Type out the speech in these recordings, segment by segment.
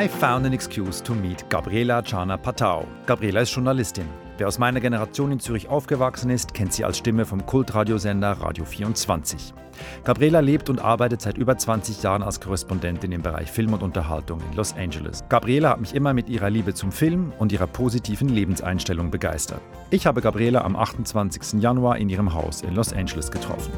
I found an excuse to meet Gabriela Chana Patau. Gabriela ist Journalistin. Wer aus meiner Generation in Zürich aufgewachsen ist, kennt sie als Stimme vom Kultradiosender Radio 24. Gabriela lebt und arbeitet seit über 20 Jahren als Korrespondentin im Bereich Film und Unterhaltung in Los Angeles. Gabriela hat mich immer mit ihrer Liebe zum Film und ihrer positiven Lebenseinstellung begeistert. Ich habe Gabriela am 28. Januar in ihrem Haus in Los Angeles getroffen.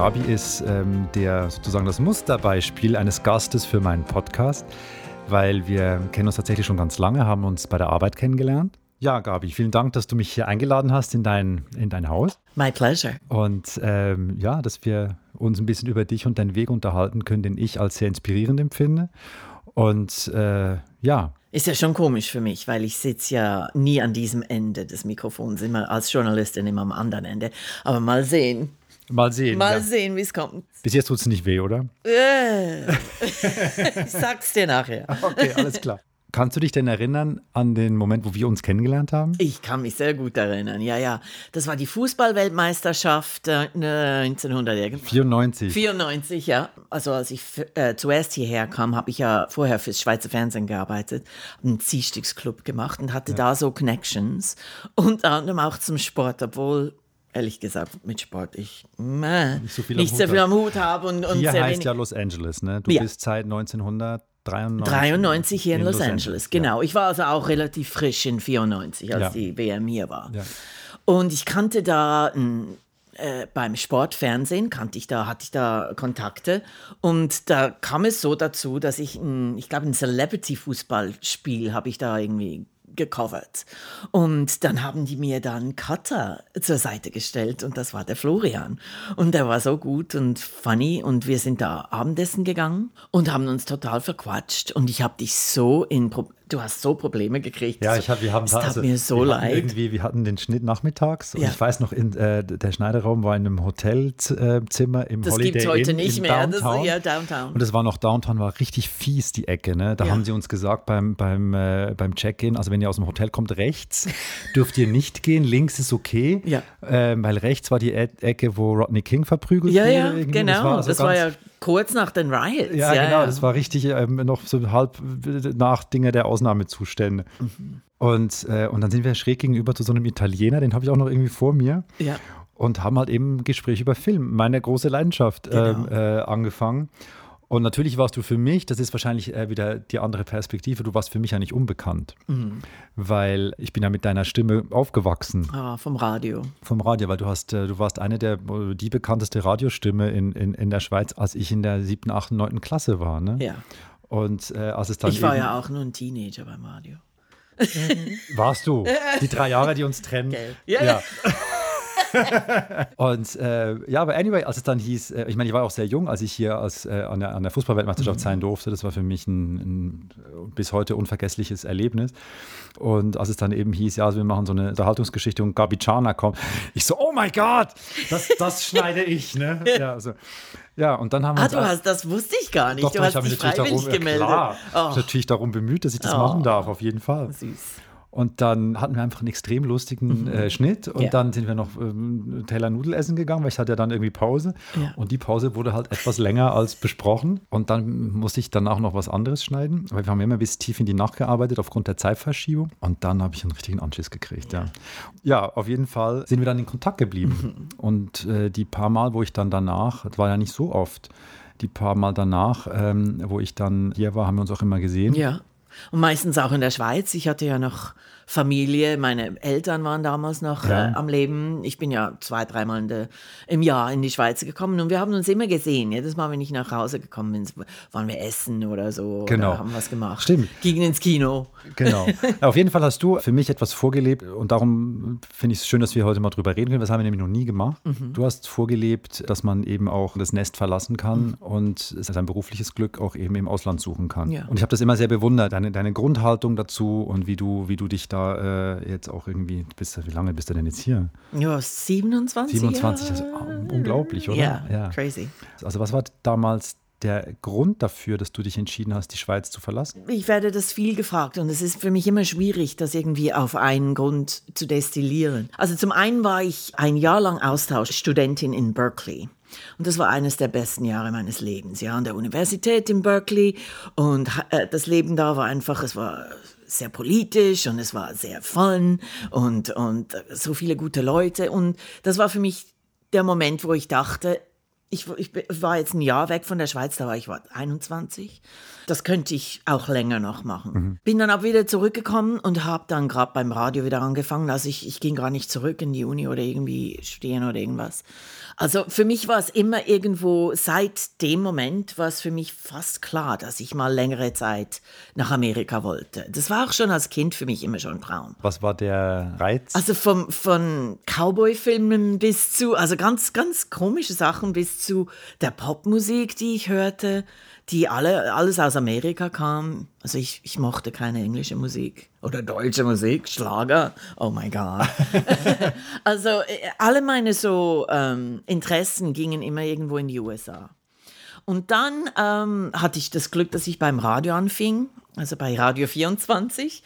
Gabi ist ähm, der sozusagen das Musterbeispiel eines Gastes für meinen Podcast, weil wir kennen uns tatsächlich schon ganz lange, haben uns bei der Arbeit kennengelernt. Ja, Gabi, vielen Dank, dass du mich hier eingeladen hast in dein, in dein Haus. My pleasure. Und ähm, ja, dass wir uns ein bisschen über dich und deinen Weg unterhalten können, den ich als sehr inspirierend empfinde. Und äh, ja, ist ja schon komisch für mich, weil ich sitze ja nie an diesem Ende des Mikrofons, immer als Journalistin immer am anderen Ende. Aber mal sehen. Mal sehen. Mal ja. sehen, wie es kommt. Bis jetzt tut es nicht weh, oder? Äh. ich sag's dir nachher. Okay, alles klar. Kannst du dich denn erinnern an den Moment, wo wir uns kennengelernt haben? Ich kann mich sehr gut erinnern, ja, ja. Das war die Fußballweltmeisterschaft äh, 1994. 94, ja. Also als ich äh, zuerst hierher kam, habe ich ja vorher fürs Schweizer Fernsehen gearbeitet, einen Ziehsticksclub gemacht und hatte ja. da so Connections. Unter anderem auch zum Sport, obwohl ehrlich gesagt mit Sport ich äh, nicht so viel, nicht am, so Hut viel am Hut habe. Und, und Hier heißt ja Los Angeles, ne? Du ja. bist seit 1993 93 hier in, in Los, Los, Angeles, Angeles genau. Ja. Ich war also auch relativ frisch in 94, als ja. die WM hier war. Und ich kannte da äh, beim Sportfernsehen kannte ich da, hatte ich da Kontakte und da kam es so dazu, dass ich, ein, ich glaube, ein Celebrity-Fußballspiel habe ich da irgendwie gecovert. Und dann haben die mir dann Cutter zur Seite gestellt und das war der Florian. Und der war so gut und funny und wir sind da Abendessen gegangen und haben uns total verquatscht und ich habe dich so in du hast so Probleme gekriegt. Ja, ich hab, wir haben es also, mir so leid. Irgendwie, wir hatten den Schnitt nachmittags und ja. ich weiß noch, in, äh, der Schneideraum war in einem Hotelzimmer im das Holiday Das gibt es heute nicht mehr. Downtown. Das, ja, Downtown. Und es war noch Downtown, war richtig fies die Ecke. Ne? Da ja. haben sie uns gesagt beim, beim, äh, beim Check-in, also wenn ihr aus dem Hotel kommt, rechts dürft ihr nicht gehen, links ist okay, ja. äh, weil rechts war die e Ecke, wo Rodney King verprügelt wurde. Ja, ja, genau. Das war, also das war ja kurz nach den Riots. Ja, ja genau. Ja. Das war richtig ähm, noch so halb nach Dinge der Ausnahmezustände. Mhm. Und, äh, und dann sind wir schräg gegenüber zu so einem Italiener, den habe ich auch noch irgendwie vor mir. Ja. Und haben halt eben ein Gespräch über Film, meine große Leidenschaft, genau. ähm, äh, angefangen. Und natürlich warst du für mich, das ist wahrscheinlich äh, wieder die andere Perspektive, du warst für mich ja nicht unbekannt, mhm. weil ich bin ja mit deiner Stimme aufgewachsen. Ah, vom Radio. Vom Radio, weil du hast, äh, du warst eine der, die bekannteste Radiostimme in, in, in der Schweiz, als ich in der siebten, achten, neunten Klasse war. Ne? Ja. Und äh, als es dann Ich war ja auch nur ein Teenager beim Radio. Warst du? Die drei Jahre, die uns trennen. Gell. Ja. ja. und äh, ja, aber anyway, als es dann hieß, äh, ich meine, ich war auch sehr jung, als ich hier als, äh, an der, an der Fußballweltmeisterschaft mhm. sein durfte. Das war für mich ein, ein, bis heute unvergessliches Erlebnis. Und als es dann eben hieß, ja, also wir machen so eine Unterhaltungsgeschichte und Gabi Chana kommt, ich so, oh mein Gott, das, das schneide ich. Ne? Ja, also, ja, und dann haben wir. Ah, du hast, das wusste ich gar nicht. Doch, du hast dich freiwillig darum, gemeldet. Klar, oh. ich natürlich darum bemüht, dass ich das oh. machen darf, auf jeden Fall. Süß. Und dann hatten wir einfach einen extrem lustigen mhm. äh, Schnitt und ja. dann sind wir noch ähm, Teller Nudel essen gegangen, weil ich hatte ja dann irgendwie Pause. Ja. Und die Pause wurde halt etwas länger als besprochen. Und dann musste ich dann auch noch was anderes schneiden, weil wir haben immer bis tief in die Nacht gearbeitet aufgrund der Zeitverschiebung. Und dann habe ich einen richtigen Anschiss gekriegt, ja. Ja, auf jeden Fall sind wir dann in Kontakt geblieben. Mhm. Und äh, die paar Mal, wo ich dann danach, das war ja nicht so oft, die paar Mal danach, ähm, wo ich dann hier war, haben wir uns auch immer gesehen. Ja. Und meistens auch in der Schweiz. Ich hatte ja noch Familie. Meine Eltern waren damals noch ja. äh, am Leben. Ich bin ja zwei, dreimal de, im Jahr in die Schweiz gekommen und wir haben uns immer gesehen. Jedes Mal, wenn ich nach Hause gekommen bin, waren wir essen oder so. Genau. Oder haben was gemacht. Stimmt. Gingen ins Kino. Genau. Auf jeden Fall hast du für mich etwas vorgelebt und darum finde ich es schön, dass wir heute mal drüber reden können. Das haben wir nämlich noch nie gemacht. Mhm. Du hast vorgelebt, dass man eben auch das Nest verlassen kann mhm. und sein berufliches Glück auch eben im Ausland suchen kann. Ja. Und ich habe das immer sehr bewundert, deine, deine Grundhaltung dazu und wie du, wie du dich da äh, jetzt auch irgendwie, bist, wie lange bist du denn jetzt hier? Ja, 27. 27, das ist unglaublich, oder? Ja, ja, crazy. Also was war damals der Grund dafür, dass du dich entschieden hast, die Schweiz zu verlassen? Ich werde das viel gefragt und es ist für mich immer schwierig, das irgendwie auf einen Grund zu destillieren. Also zum einen war ich ein Jahr lang Austauschstudentin in Berkeley. Und das war eines der besten Jahre meines Lebens, ja, an der Universität in Berkeley. Und äh, das Leben da war einfach, es war sehr politisch und es war sehr fun und, und so viele gute Leute. Und das war für mich der Moment, wo ich dachte, ich, ich, war jetzt ein Jahr weg von der Schweiz, da war ich war 21. Das könnte ich auch länger noch machen. Mhm. Bin dann auch wieder zurückgekommen und habe dann gerade beim Radio wieder angefangen. Also ich, ich ging gar nicht zurück in die Uni oder irgendwie studieren oder irgendwas. Also für mich war es immer irgendwo, seit dem Moment war es für mich fast klar, dass ich mal längere Zeit nach Amerika wollte. Das war auch schon als Kind für mich immer schon ein Traum. Was war der Reiz? Also vom, von Cowboy-Filmen bis zu, also ganz, ganz komische Sachen bis zu der Popmusik, die ich hörte die alle, alles aus Amerika kam. Also ich, ich mochte keine englische Musik oder deutsche Musik, Schlager, oh mein Gott. also äh, alle meine so ähm, Interessen gingen immer irgendwo in die USA. Und dann ähm, hatte ich das Glück, dass ich beim Radio anfing, also bei Radio 24,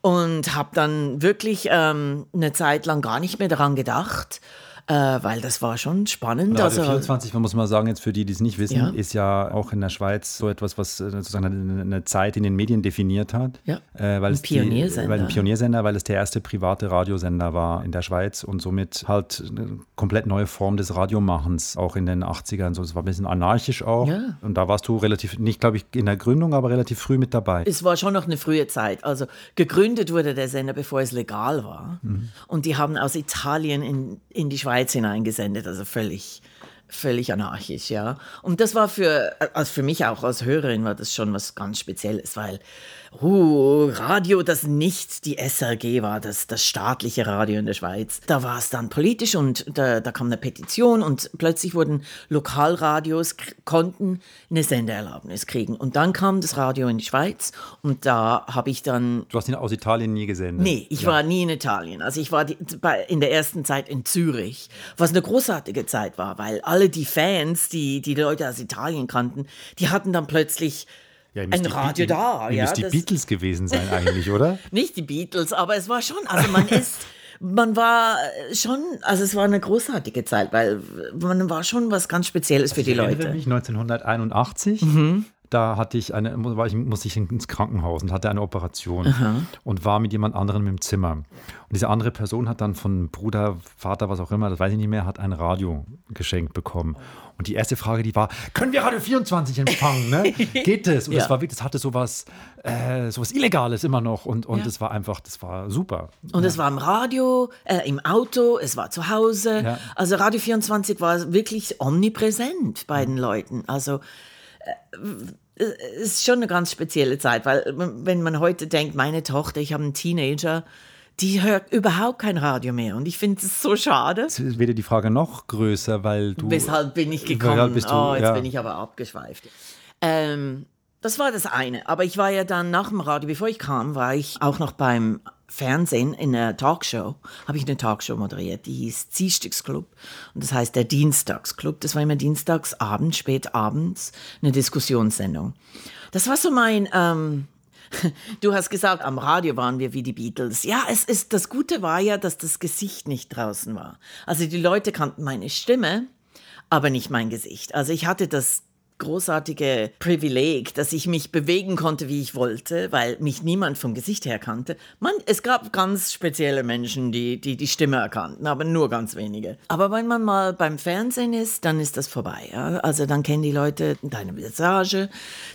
und habe dann wirklich ähm, eine Zeit lang gar nicht mehr daran gedacht, äh, weil das war schon spannend. Radio also, 24, man muss mal sagen, jetzt für die, die es nicht wissen, ja. ist ja auch in der Schweiz so etwas, was äh, sozusagen eine, eine Zeit in den Medien definiert hat. Ja. Äh, weil ein Pioniersender. Die, weil ein Pioniersender, weil es der erste private Radiosender war in der Schweiz und somit halt eine komplett neue Form des Radiomachens, auch in den 80ern. So, es war ein bisschen anarchisch auch. Ja. Und da warst du relativ, nicht glaube ich in der Gründung, aber relativ früh mit dabei. Es war schon noch eine frühe Zeit. Also gegründet wurde der Sender, bevor es legal war. Mhm. Und die haben aus Italien in, in die Schweiz Schweiz hineingesendet, also völlig, völlig anarchisch, ja. Und das war für, also für mich auch als Hörerin war das schon was ganz Spezielles, weil uh, Radio, das nicht die SRG war, das, das staatliche Radio in der Schweiz. Da war es dann politisch und da, da kam eine Petition und plötzlich wurden Lokalradios, konnten eine Sendeerlaubnis kriegen. Und dann kam das Radio in die Schweiz und da habe ich dann... Du hast ihn aus Italien nie gesendet? Nee, ich ja. war nie in Italien. Also ich war die, bei, in der ersten Zeit in Zürich, was eine großartige Zeit war, weil alle die Fans, die die Leute aus Italien kannten, die hatten dann plötzlich ja, ein Radio Be da. Ja, die Beatles gewesen sein eigentlich, oder? Nicht die Beatles, aber es war schon, also man ist, man war schon, also es war eine großartige Zeit, weil man war schon was ganz Spezielles für also die Leute. Mich 1981. Mhm da hatte ich eine, war ich, musste ich ins Krankenhaus und hatte eine Operation Aha. und war mit jemand anderem im Zimmer. Und diese andere Person hat dann von Bruder, Vater, was auch immer, das weiß ich nicht mehr, hat ein Radio geschenkt bekommen. Und die erste Frage, die war, können wir Radio 24 empfangen? Ne? Geht es? Und ja. das war wirklich, das hatte sowas, äh, sowas Illegales immer noch. Und, und ja. das war einfach, das war super. Und es war im Radio, äh, im Auto, es war zu Hause. Also Radio 24 war wirklich omnipräsent bei den Leuten. Also ist schon eine ganz spezielle Zeit, weil wenn man heute denkt, meine Tochter, ich habe einen Teenager, die hört überhaupt kein Radio mehr. Und ich finde es so schade. Jetzt wird die Frage noch größer, weil du. Weshalb bin ich gekommen? Du, oh, jetzt ja. bin ich aber abgeschweift. Ähm, das war das eine. Aber ich war ja dann nach dem Radio, bevor ich kam, war ich auch noch beim Fernsehen in einer Talkshow, habe ich eine Talkshow moderiert, die hieß Ziehstücksclub und das heißt der Dienstagsclub. Das war immer dienstags abends, spät abends, eine Diskussionssendung. Das war so mein, ähm, du hast gesagt, am Radio waren wir wie die Beatles. Ja, es ist, das Gute war ja, dass das Gesicht nicht draußen war. Also die Leute kannten meine Stimme, aber nicht mein Gesicht. Also ich hatte das großartige Privileg, dass ich mich bewegen konnte, wie ich wollte, weil mich niemand vom Gesicht her kannte. Man, es gab ganz spezielle Menschen, die, die die Stimme erkannten, aber nur ganz wenige. Aber wenn man mal beim Fernsehen ist, dann ist das vorbei. Ja? Also dann kennen die Leute deine Visage,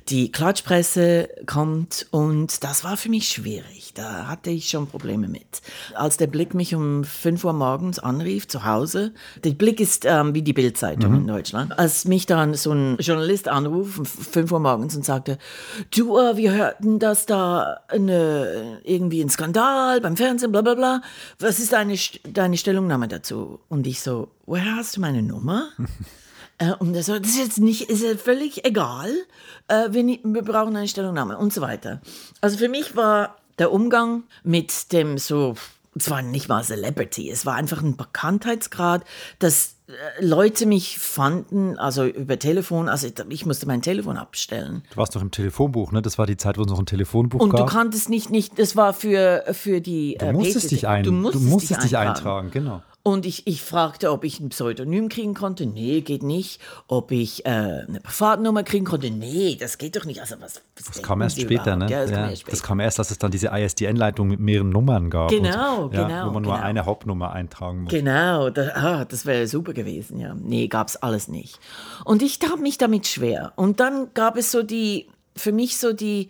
die Klatschpresse kommt und das war für mich schwierig. Da hatte ich schon Probleme mit. Als der Blick mich um 5 Uhr morgens anrief zu Hause, der Blick ist ähm, wie die Bildzeitung mhm. in Deutschland, als mich dann so ein Journalist Journalist anrufen, um 5 Uhr morgens und sagte, du, äh, wir hörten, dass da eine, irgendwie ein Skandal beim Fernsehen, bla bla bla. Was ist deine, deine Stellungnahme dazu? Und ich so, woher hast du meine Nummer? äh, und er so, das ist jetzt nicht, ist ja völlig egal. Äh, wir, wir brauchen eine Stellungnahme und so weiter. Also für mich war der Umgang mit dem so, es war nicht mal Celebrity, es war einfach ein Bekanntheitsgrad, das äh, Leute mich fanden, also über Telefon, also ich musste mein Telefon abstellen. Du warst doch im Telefonbuch, ne? Das war die Zeit, wo es noch ein Telefonbuch Und gab. Und du kanntest nicht, nicht, das war für, für die. Du musstest, dich, ein, du musstest, du musstest dich eintragen. dich eintragen, genau. Und ich, ich fragte, ob ich ein Pseudonym kriegen konnte. Nee, geht nicht. Ob ich äh, eine Privatnummer kriegen konnte. Nee, das geht doch nicht. Also was, was das kam erst später, ne? Ja, das, ja, kam erst später. das kam erst, als es dann diese ISDN-Leitung mit mehreren Nummern gab. Genau, und, ja, genau. Wo man genau. nur eine Hauptnummer eintragen muss. Genau, das, ah, das wäre super gewesen, ja. Nee, gab es alles nicht. Und ich tat mich damit schwer. Und dann gab es so die, für mich so die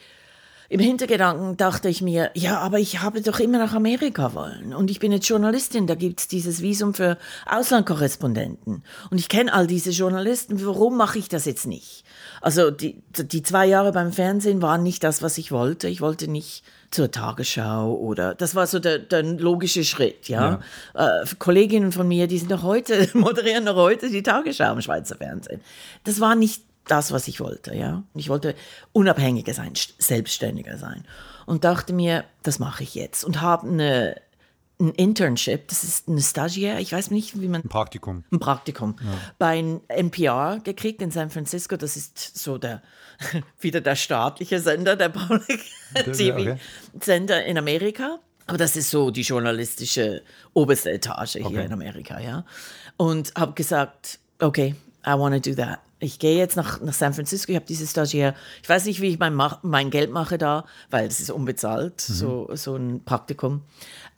im Hintergedanken dachte ich mir, ja, aber ich habe doch immer nach Amerika wollen. Und ich bin jetzt Journalistin, da gibt es dieses Visum für Auslandkorrespondenten. Und ich kenne all diese Journalisten, warum mache ich das jetzt nicht? Also die, die zwei Jahre beim Fernsehen waren nicht das, was ich wollte. Ich wollte nicht zur Tagesschau oder das war so der, der logische Schritt, ja. ja. Äh, Kolleginnen von mir, die sind noch heute, moderieren noch heute die Tagesschau im Schweizer Fernsehen. Das war nicht das, was ich wollte. Ja? Ich wollte unabhängiger sein, selbstständiger sein. Und dachte mir, das mache ich jetzt. Und habe eine, ein Internship, das ist eine Stagiaire, ich weiß nicht, wie man... Ein Praktikum. Ein Praktikum. Ja. Bei NPR gekriegt in San Francisco. Das ist so der, wieder der staatliche Sender, der Public TV-Sender okay. in Amerika. Aber das ist so die journalistische oberste Etage hier okay. in Amerika, ja. Und habe gesagt, okay, I want to do that ich gehe jetzt nach, nach San Francisco, ich habe dieses Stagiaire, ich weiß nicht, wie ich mein, mein Geld mache da, weil es ist unbezahlt, mhm. so, so ein Praktikum.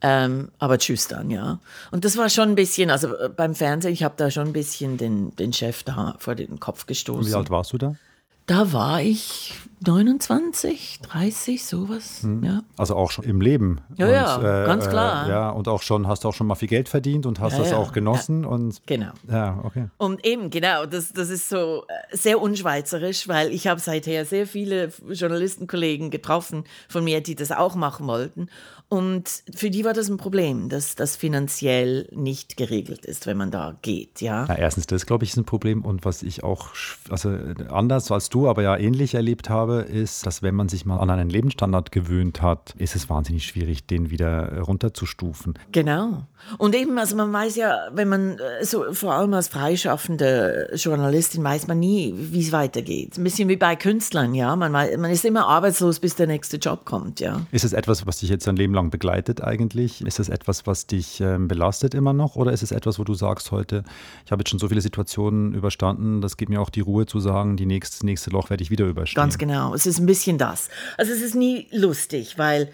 Ähm, aber tschüss dann, ja. Und das war schon ein bisschen, also äh, beim Fernsehen, ich habe da schon ein bisschen den, den Chef da vor den Kopf gestoßen. Und wie alt warst du da? Da war ich 29, 30, sowas. Hm. Ja. Also auch schon im Leben. Ja, und, ja, äh, ganz klar. Äh, ja, und auch schon, hast du auch schon mal viel Geld verdient und hast ja, das ja. auch genossen. Ja. Und, genau. Ja, okay. Und eben, genau, das, das ist so äh, sehr unschweizerisch, weil ich habe seither sehr viele Journalistenkollegen getroffen von mir, die das auch machen wollten. Und für die war das ein Problem, dass das finanziell nicht geregelt ist, wenn man da geht, ja. ja erstens, das glaube ich ist ein Problem und was ich auch, also anders als du, aber ja ähnlich erlebt habe, ist, dass wenn man sich mal an einen Lebensstandard gewöhnt hat, ist es wahnsinnig schwierig, den wieder runterzustufen. Genau. Und eben, also man weiß ja, wenn man äh, so vor allem als freischaffende Journalistin weiß man nie, wie es weitergeht. Ein bisschen wie bei Künstlern, ja. Man, man ist immer arbeitslos, bis der nächste Job kommt, ja. Ist es etwas, was dich jetzt ein Leben lang begleitet eigentlich? Ist es etwas, was dich ähm, belastet immer noch? Oder ist es etwas, wo du sagst heute, ich habe jetzt schon so viele Situationen überstanden, das gibt mir auch die Ruhe zu sagen, die nächste, das nächste Loch werde ich wieder überstehen? Ganz genau. Es ist ein bisschen das. Also es ist nie lustig, weil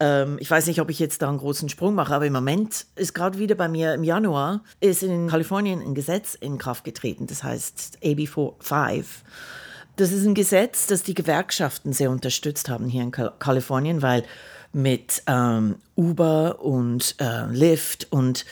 ähm, ich weiß nicht, ob ich jetzt da einen großen Sprung mache, aber im Moment ist gerade wieder bei mir im Januar ist in Kalifornien ein Gesetz in Kraft getreten, das heißt AB 5. Das ist ein Gesetz, das die Gewerkschaften sehr unterstützt haben hier in Kalifornien, weil mit ähm, Uber und äh, Lyft und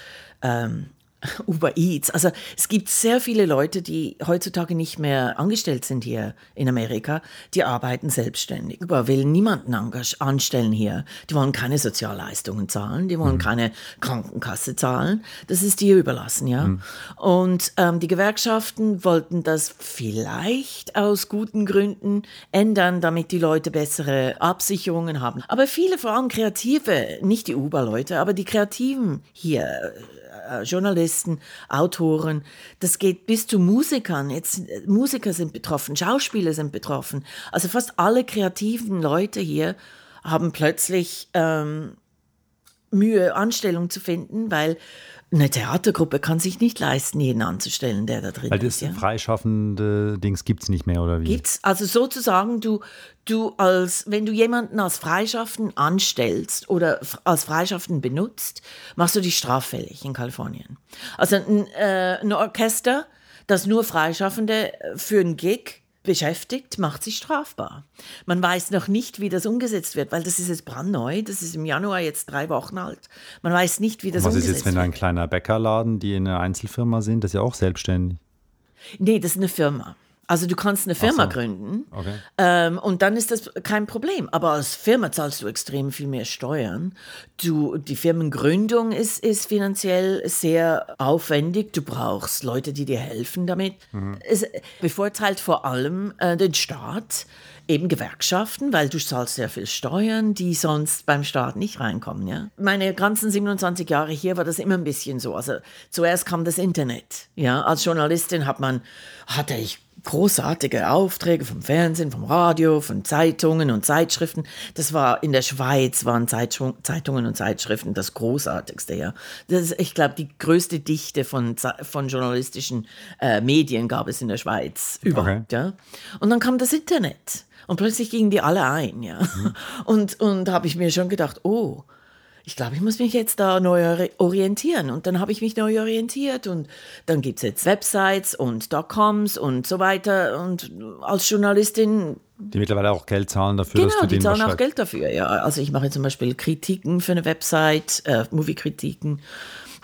ähm, Uber Eats. Also es gibt sehr viele Leute, die heutzutage nicht mehr angestellt sind hier in Amerika, die arbeiten selbstständig. Uber will niemanden anstellen hier. Die wollen keine Sozialleistungen zahlen, die wollen mhm. keine Krankenkasse zahlen. Das ist dir überlassen, ja. Mhm. Und ähm, die Gewerkschaften wollten das vielleicht aus guten Gründen ändern, damit die Leute bessere Absicherungen haben. Aber viele, vor allem Kreative, nicht die Uber-Leute, aber die Kreativen hier, äh, Journalisten, Autoren, das geht bis zu Musikern. Jetzt äh, Musiker sind betroffen, Schauspieler sind betroffen. Also fast alle kreativen Leute hier haben plötzlich ähm, Mühe, Anstellung zu finden, weil eine Theatergruppe kann sich nicht leisten, jeden anzustellen, der da drin Weil das ist. Ja? freischaffende Dings gibt es nicht mehr, oder wie? Gibt's. Also sozusagen, du, du als, wenn du jemanden als Freischaffen anstellst oder als Freischaffen benutzt, machst du dich straffällig in Kalifornien. Also ein, äh, ein Orchester, das nur Freischaffende für einen Gig beschäftigt, macht sich strafbar. Man weiß noch nicht, wie das umgesetzt wird, weil das ist jetzt brandneu. Das ist im Januar jetzt drei Wochen alt. Man weiß nicht, wie das umgesetzt wird. Was ist jetzt, wenn ein kleiner Bäckerladen, die in einer Einzelfirma sind, das ist ja auch selbstständig? Nee, das ist eine Firma. Also du kannst eine Firma so. gründen okay. ähm, und dann ist das kein Problem. Aber als Firma zahlst du extrem viel mehr Steuern. Du, die Firmengründung ist, ist finanziell sehr aufwendig. Du brauchst Leute, die dir helfen damit. Mhm. Es bevorteilt vor allem äh, den Staat eben Gewerkschaften, weil du zahlst sehr viel Steuern, die sonst beim Staat nicht reinkommen. Ja? Meine ganzen 27 Jahre hier war das immer ein bisschen so. Also zuerst kam das Internet. Ja? Als Journalistin hat man, hatte ich großartige Aufträge vom Fernsehen, vom Radio, von Zeitungen und Zeitschriften. Das war in der Schweiz waren Zeitungen und Zeitschriften das Großartigste, ja. Das ist, ich glaube, die größte Dichte von, von journalistischen äh, Medien gab es in der Schweiz überhaupt, okay. ja. Und dann kam das Internet. Und plötzlich gingen die alle ein, ja. Mhm. Und, und habe ich mir schon gedacht, oh, ich glaube, ich muss mich jetzt da neu orientieren. Und dann habe ich mich neu orientiert und dann gibt es jetzt Websites und Dotcoms und so weiter. Und als Journalistin. Die mittlerweile auch Geld zahlen dafür, genau, dass du die zahlen auch Geld dafür, ja. Also ich mache zum Beispiel Kritiken für eine Website, äh, Movie-Kritiken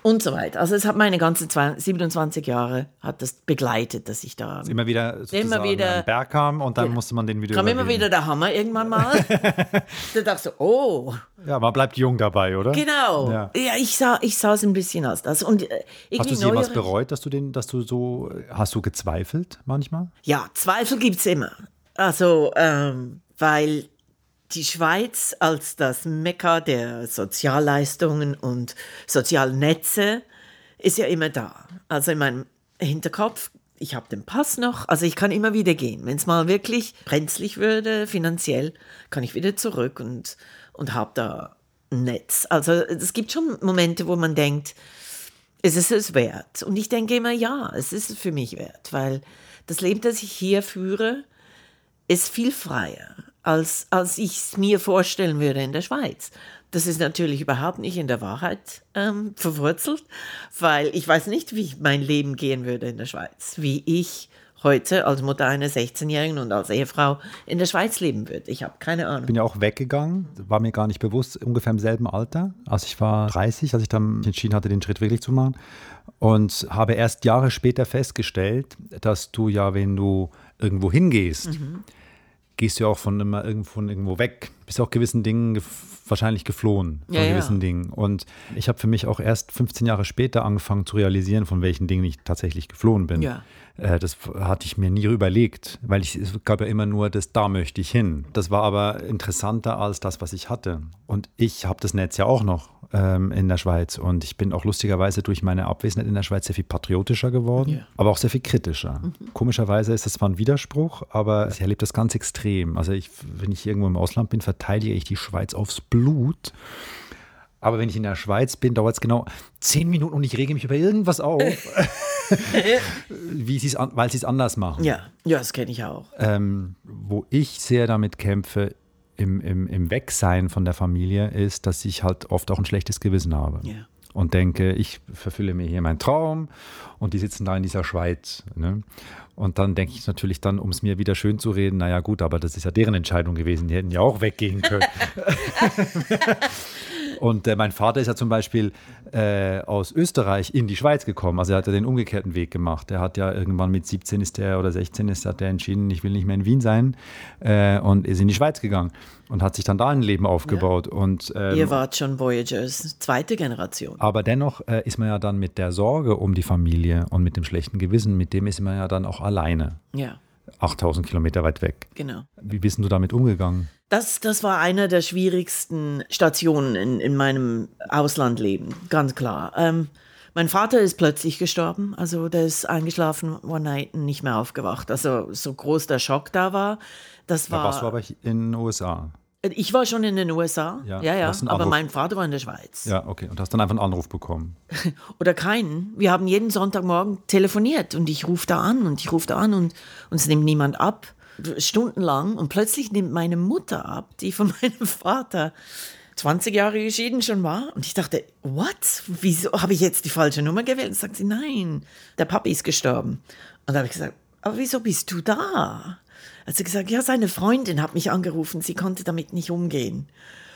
und so weiter. Also es hat meine ganzen 27 Jahre hat das begleitet, dass ich da immer wieder immer wieder Berg kam und dann ja, musste man den wieder kam immer wieder der Hammer irgendwann mal. da dachte ich so, oh. Ja, man bleibt jung dabei, oder? Genau. Ja, ja ich sah ich sah es ein bisschen als das und äh, Hast du sie jemals bereut, dass du den dass du so hast du gezweifelt manchmal? Ja, Zweifel gibt es immer. Also ähm, weil die Schweiz als das Mekka der Sozialleistungen und Sozialnetze ist ja immer da. Also in meinem Hinterkopf, ich habe den Pass noch, also ich kann immer wieder gehen. Wenn es mal wirklich brenzlig würde, finanziell, kann ich wieder zurück und, und habe da ein Netz. Also es gibt schon Momente, wo man denkt, es ist es wert. Und ich denke immer, ja, es ist es für mich wert, weil das Leben, das ich hier führe, ist viel freier als, als ich es mir vorstellen würde in der Schweiz. Das ist natürlich überhaupt nicht in der Wahrheit ähm, verwurzelt, weil ich weiß nicht, wie mein Leben gehen würde in der Schweiz, wie ich heute als Mutter einer 16-Jährigen und als Ehefrau in der Schweiz leben würde. Ich habe keine Ahnung. Ich bin ja auch weggegangen, war mir gar nicht bewusst, ungefähr im selben Alter. Also ich war 30, als ich dann entschieden hatte, den Schritt wirklich zu machen. Und habe erst Jahre später festgestellt, dass du ja, wenn du irgendwo hingehst, mhm gehst du auch von immer irgendwo, irgendwo weg. Bist auch gewissen Dingen gef wahrscheinlich geflohen, von ja, gewissen ja. Dingen. Und ich habe für mich auch erst 15 Jahre später angefangen zu realisieren, von welchen Dingen ich tatsächlich geflohen bin. Ja. Äh, das hatte ich mir nie überlegt, weil ich, es gab ja immer nur das, da möchte ich hin. Das war aber interessanter als das, was ich hatte. Und ich habe das Netz ja auch noch ähm, in der Schweiz. Und ich bin auch lustigerweise durch meine Abwesenheit in der Schweiz sehr viel patriotischer geworden, yeah. aber auch sehr viel kritischer. Mhm. Komischerweise ist das zwar ein Widerspruch, aber ich erlebe das ganz extrem. Also ich, wenn ich irgendwo im Ausland bin, verteidige ich die Schweiz aufs Blut. Aber wenn ich in der Schweiz bin, dauert es genau zehn Minuten und ich rege mich über irgendwas auf, wie sie's an, weil sie es anders machen. Ja, ja das kenne ich auch. Ähm, wo ich sehr damit kämpfe, im, im, im Wegsein von der Familie ist, dass ich halt oft auch ein schlechtes Gewissen habe. Yeah. Und denke, ich verfülle mir hier meinen Traum und die sitzen da in dieser Schweiz. Ne? Und dann denke ich natürlich dann, um es mir wieder schön zu reden, naja gut, aber das ist ja deren Entscheidung gewesen, die hätten ja auch weggehen können. Und äh, mein Vater ist ja zum Beispiel äh, aus Österreich in die Schweiz gekommen. Also er hat ja den umgekehrten Weg gemacht. Er hat ja irgendwann mit 17 ist der oder 16 ist, hat er entschieden, ich will nicht mehr in Wien sein äh, und ist in die Schweiz gegangen und hat sich dann da ein Leben aufgebaut. Ja. Und, ähm, Ihr wart schon Voyagers, zweite Generation. Aber dennoch äh, ist man ja dann mit der Sorge um die Familie und mit dem schlechten Gewissen, mit dem ist man ja dann auch alleine. Ja. 8000 Kilometer weit weg. Genau. Wie bist du damit umgegangen? Das, das war eine der schwierigsten Stationen in, in meinem Auslandleben, ganz klar. Ähm, mein Vater ist plötzlich gestorben, also der ist eingeschlafen, one night und nicht mehr aufgewacht. Also so groß der Schock da war, das war. Da warst du aber in den USA? Ich war schon in den USA, ja, ja, ja aber mein Vater war in der Schweiz. Ja, okay. Und hast dann einfach einen Anruf bekommen? Oder keinen. Wir haben jeden Sonntagmorgen telefoniert und ich rufe da an und ich rufe da an und, und es nimmt niemand ab. Stundenlang und plötzlich nimmt meine Mutter ab, die von meinem Vater 20 Jahre geschieden schon war. Und ich dachte, what? Wieso habe ich jetzt die falsche Nummer gewählt? Und sagt sie, nein, der Papi ist gestorben. Und da habe ich gesagt, aber wieso bist du da? hat sie gesagt, ja, seine Freundin hat mich angerufen, sie konnte damit nicht umgehen.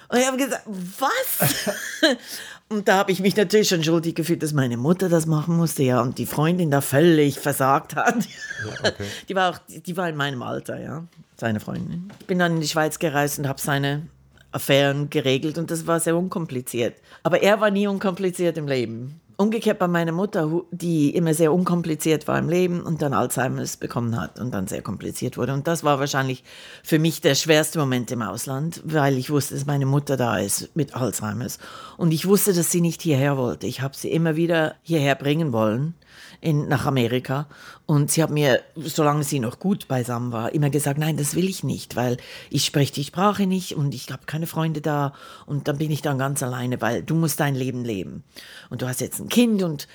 Und ich habe gesagt, was? und da habe ich mich natürlich schon schuldig gefühlt, dass meine Mutter das machen musste, ja, und die Freundin da völlig versagt hat. Ja, okay. Die war auch, die war in meinem Alter, ja, seine Freundin. Ich bin dann in die Schweiz gereist und habe seine Affären geregelt und das war sehr unkompliziert. Aber er war nie unkompliziert im Leben. Umgekehrt bei meiner Mutter, die immer sehr unkompliziert war im Leben und dann Alzheimer's bekommen hat und dann sehr kompliziert wurde. Und das war wahrscheinlich für mich der schwerste Moment im Ausland, weil ich wusste, dass meine Mutter da ist mit Alzheimer's. Und ich wusste, dass sie nicht hierher wollte. Ich habe sie immer wieder hierher bringen wollen in, nach Amerika. Und sie hat mir, solange sie noch gut beisammen war, immer gesagt, nein, das will ich nicht, weil ich spreche die Sprache nicht und ich habe keine Freunde da und dann bin ich dann ganz alleine, weil du musst dein Leben leben. Und du hast jetzt ein Kind und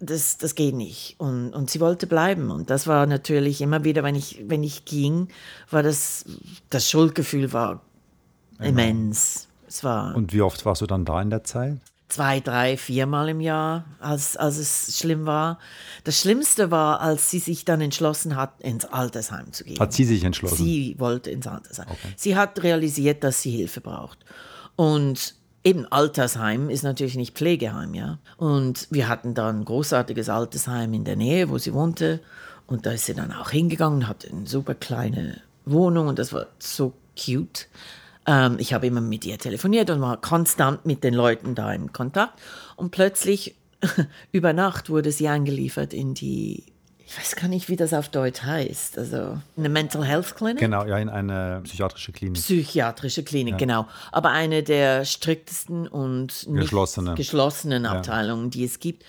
das, das geht nicht. Und, und sie wollte bleiben. Und das war natürlich immer wieder, wenn ich, wenn ich ging, war das, das Schuldgefühl war immens. Es war und wie oft warst du dann da in der Zeit? Zwei, drei, viermal im Jahr, als, als es schlimm war. Das Schlimmste war, als sie sich dann entschlossen hat, ins Altersheim zu gehen. Hat sie sich entschlossen? Sie wollte ins Altersheim. Okay. Sie hat realisiert, dass sie Hilfe braucht. Und eben Altersheim ist natürlich nicht Pflegeheim, ja. Und wir hatten da ein großartiges Altersheim in der Nähe, wo sie wohnte. Und da ist sie dann auch hingegangen, hatte eine super kleine Wohnung und das war so cute. Ähm, ich habe immer mit ihr telefoniert und war konstant mit den Leuten da im Kontakt. Und plötzlich, über Nacht, wurde sie eingeliefert in die ich weiß gar nicht, wie das auf Deutsch heißt. Also eine Mental Health Clinic? Genau, ja, in eine psychiatrische Klinik. Psychiatrische Klinik, ja. genau. Aber eine der striktesten und Geschlossene. geschlossenen Abteilungen, ja. die es gibt.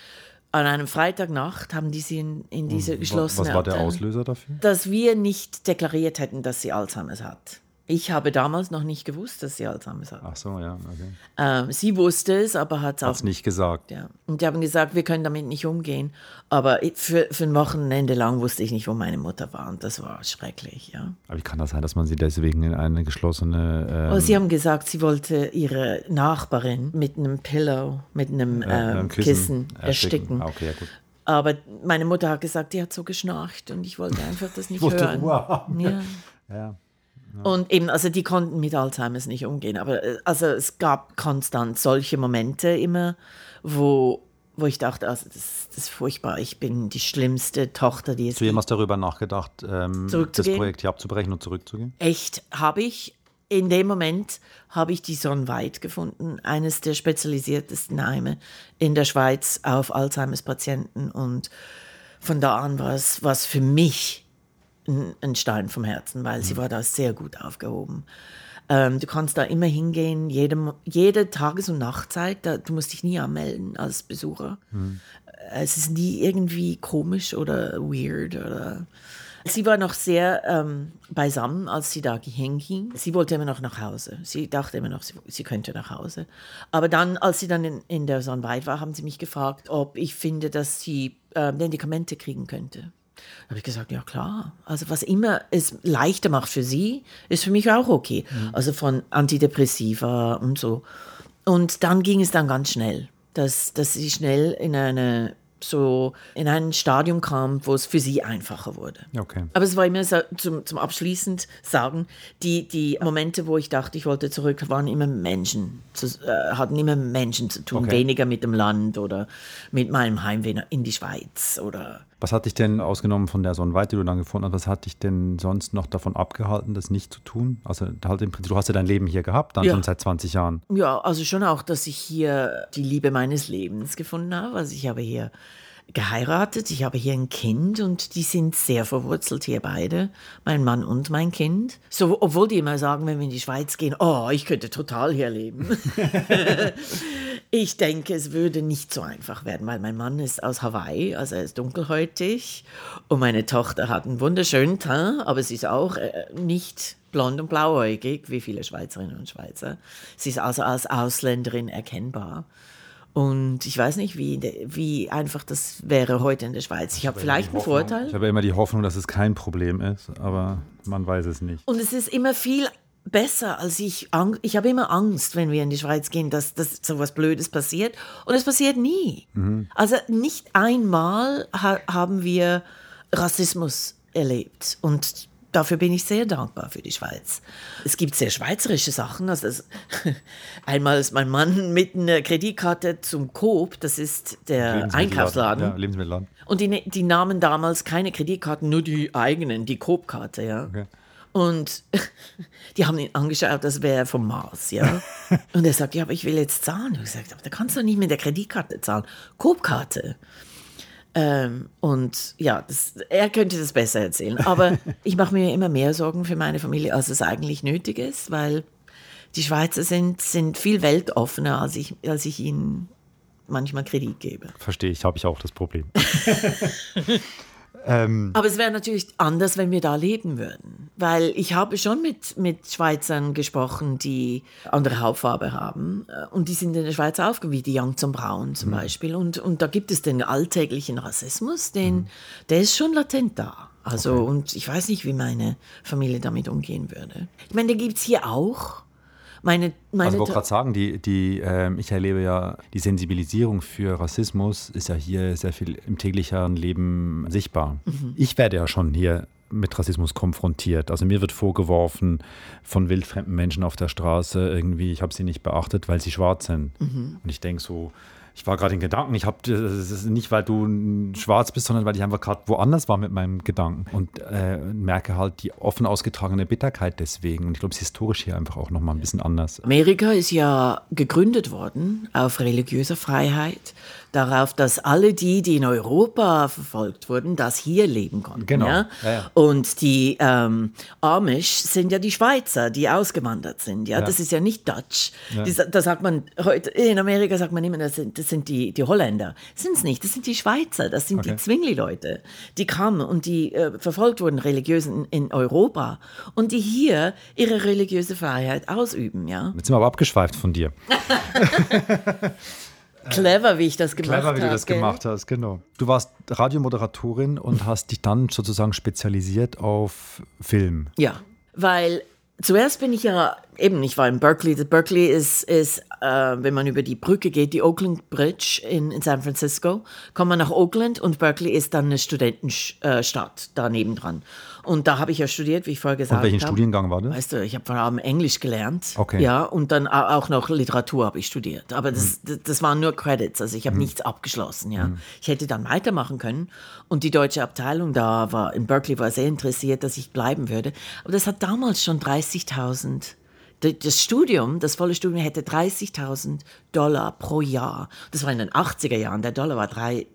An einem Freitagnacht haben die sie in, in diese geschlossene Was war der Auslöser dafür? Dass wir nicht deklariert hätten, dass sie Alzheimer's hat. Ich habe damals noch nicht gewusst, dass sie Alzheimer's hat. Ach so, ja, okay. Ähm, sie wusste es, aber hat es auch nicht gesagt. Ja. Und die haben gesagt, wir können damit nicht umgehen. Aber für, für ein Wochenende lang wusste ich nicht, wo meine Mutter war. Und das war schrecklich, ja. Aber wie kann das sein, dass man sie deswegen in eine geschlossene. Ähm oh, sie haben gesagt, sie wollte ihre Nachbarin mit einem Pillow, mit einem, äh, ähm, Kissen, Kissen, ersticken. ersticken. Ah, okay, ja, gut. Aber meine Mutter hat gesagt, die hat so geschnarcht und ich wollte einfach das nicht hören. Ruhe haben. Ja. ja. Und eben, also die konnten mit Alzheimer's nicht umgehen. Aber äh, also es gab konstant solche Momente immer, wo, wo ich dachte, also das, das ist furchtbar. Ich bin die schlimmste Tochter, die es Zu jemals darüber nachgedacht, ähm, das Projekt hier abzubrechen und zurückzugehen? Echt, habe ich. In dem Moment habe ich die Sonnenweit gefunden, eines der spezialisiertesten Heime in der Schweiz auf Alzheimer's-Patienten. Und von da an war es was für mich ein Stein vom Herzen, weil mhm. sie war da sehr gut aufgehoben. Ähm, du kannst da immer hingehen, jede, jede Tages- und Nachtzeit. Da, du musst dich nie anmelden als Besucher. Mhm. Es ist nie irgendwie komisch oder weird oder. Sie war noch sehr ähm, beisammen, als sie da hinging. Sie wollte immer noch nach Hause. Sie dachte immer noch, sie, sie könnte nach Hause. Aber dann, als sie dann in, in der Sonnenweit war, haben sie mich gefragt, ob ich finde, dass sie äh, Medikamente kriegen könnte. Da habe ich gesagt, ja klar. Also was immer es leichter macht für sie, ist für mich auch okay. Mhm. Also von Antidepressiva und so. Und dann ging es dann ganz schnell, dass, dass sie schnell in eine so in ein Stadium kam, wo es für sie einfacher wurde. Okay. Aber es war immer so, zum, zum abschließend sagen, die, die Momente, wo ich dachte, ich wollte zurück, waren immer Menschen, zu, äh, hatten immer Menschen zu tun, okay. weniger mit dem Land oder mit meinem Heimweh in die Schweiz oder was hat dich denn, ausgenommen von der Sonnenweite, die du dann gefunden hast, was hat dich denn sonst noch davon abgehalten, das nicht zu tun? Also halt im Prinzip, du hast ja dein Leben hier gehabt, dann ja. schon seit 20 Jahren. Ja, also schon auch, dass ich hier die Liebe meines Lebens gefunden habe. Also ich habe hier geheiratet, ich habe hier ein Kind und die sind sehr verwurzelt hier beide, mein Mann und mein Kind. So, obwohl die immer sagen, wenn wir in die Schweiz gehen, oh, ich könnte total hier leben. ich denke, es würde nicht so einfach werden, weil mein Mann ist aus Hawaii, also er ist dunkelhäutig und meine Tochter hat einen wunderschönen Teint, aber sie ist auch äh, nicht blond und blauäugig, wie viele Schweizerinnen und Schweizer. Sie ist also als Ausländerin erkennbar. Und ich weiß nicht, wie, wie einfach das wäre heute in der Schweiz. Ich, ich habe vielleicht einen Vorteil. Ich habe immer die Hoffnung, dass es kein Problem ist, aber man weiß es nicht. Und es ist immer viel besser, als ich. Ich habe immer Angst, wenn wir in die Schweiz gehen, dass, dass so was Blödes passiert. Und es passiert nie. Mhm. Also nicht einmal ha haben wir Rassismus erlebt. Und dafür bin ich sehr dankbar für die Schweiz. Es gibt sehr schweizerische Sachen. Also das, einmal ist mein Mann mit einer Kreditkarte zum Coop, das ist der Einkaufsladen. Ja, Lebensmittelladen. Und die, die nahmen damals keine Kreditkarten, nur die eigenen, die Coop-Karte, ja. Okay. Und die haben ihn angeschaut, das wäre vom Mars, ja. Und er sagt, ja, aber ich will jetzt zahlen. Und ich gesagt, aber da kannst du nicht mit der Kreditkarte zahlen. Coop-Karte. Ähm, und ja, das, er könnte das besser erzählen. Aber ich mache mir immer mehr Sorgen für meine Familie, als es eigentlich nötig ist, weil die Schweizer sind, sind viel weltoffener, als ich, als ich ihnen manchmal Kredit gebe. Verstehe ich, habe ich auch das Problem. Ähm, Aber es wäre natürlich anders, wenn wir da leben würden. Weil ich habe schon mit, mit Schweizern gesprochen, die andere Hautfarbe haben. Äh, und die sind in der Schweiz aufgewachsen, wie die Young zum Braun zum mhm. Beispiel. Und, und da gibt es den alltäglichen Rassismus, den, mhm. der ist schon latent da. Also, okay. und ich weiß nicht, wie meine Familie damit umgehen würde. Ich meine, den gibt es hier auch. Meine, meine also ich wollte gerade sagen, die, die, äh, ich erlebe ja, die Sensibilisierung für Rassismus ist ja hier sehr viel im täglichen Leben sichtbar. Mhm. Ich werde ja schon hier mit Rassismus konfrontiert. Also mir wird vorgeworfen von wildfremden Menschen auf der Straße irgendwie, ich habe sie nicht beachtet, weil sie schwarz sind. Mhm. Und ich denke so, ich war gerade in Gedanken. Ich habe nicht, weil du schwarz bist, sondern weil ich einfach gerade woanders war mit meinem Gedanken und äh, merke halt die offen ausgetragene Bitterkeit deswegen. Und ich glaube, es ist historisch hier einfach auch nochmal ein bisschen anders. Amerika ist ja gegründet worden auf religiöser Freiheit darauf, dass alle die, die in Europa verfolgt wurden, das hier leben konnten. Genau. Ja? Ja, ja. Und die ähm, Amish sind ja die Schweizer, die ausgewandert sind. Ja, das ist ja nicht Dutch. da sagt man heute in Amerika sagt man immer, das sind, das sind die, die Holländer. Sind es nicht? Das sind die Schweizer. Das sind okay. die Zwingli-Leute, die kamen und die äh, verfolgt wurden religiös in, in, Europa und die hier ihre religiöse Freiheit ausüben. Ja. Jetzt sind wir aber abgeschweift von dir. Clever, wie ich das gemacht habe. Clever, wie du das gell? gemacht hast, genau. Du warst Radiomoderatorin und hast dich dann sozusagen spezialisiert auf Film. Ja, weil zuerst bin ich ja eben, ich war in Berkeley. Berkeley ist, ist äh, wenn man über die Brücke geht, die Oakland Bridge in, in San Francisco, kommt man nach Oakland und Berkeley ist dann eine Studentenstadt daneben dran. Und da habe ich ja studiert, wie ich vorher gesagt habe. Und welchen hab. Studiengang war das? Weißt du, ich habe vor allem Englisch gelernt. Okay. Ja, und dann auch noch Literatur habe ich studiert. Aber das, mhm. das, waren nur Credits, also ich habe mhm. nichts abgeschlossen. Ja. Mhm. Ich hätte dann weitermachen können. Und die deutsche Abteilung da war, in Berkeley war sehr interessiert, dass ich bleiben würde. Aber das hat damals schon 30.000 das Studium, das volle Studium hätte 30.000 Dollar pro Jahr. Das war in den 80er Jahren. Der Dollar war drei,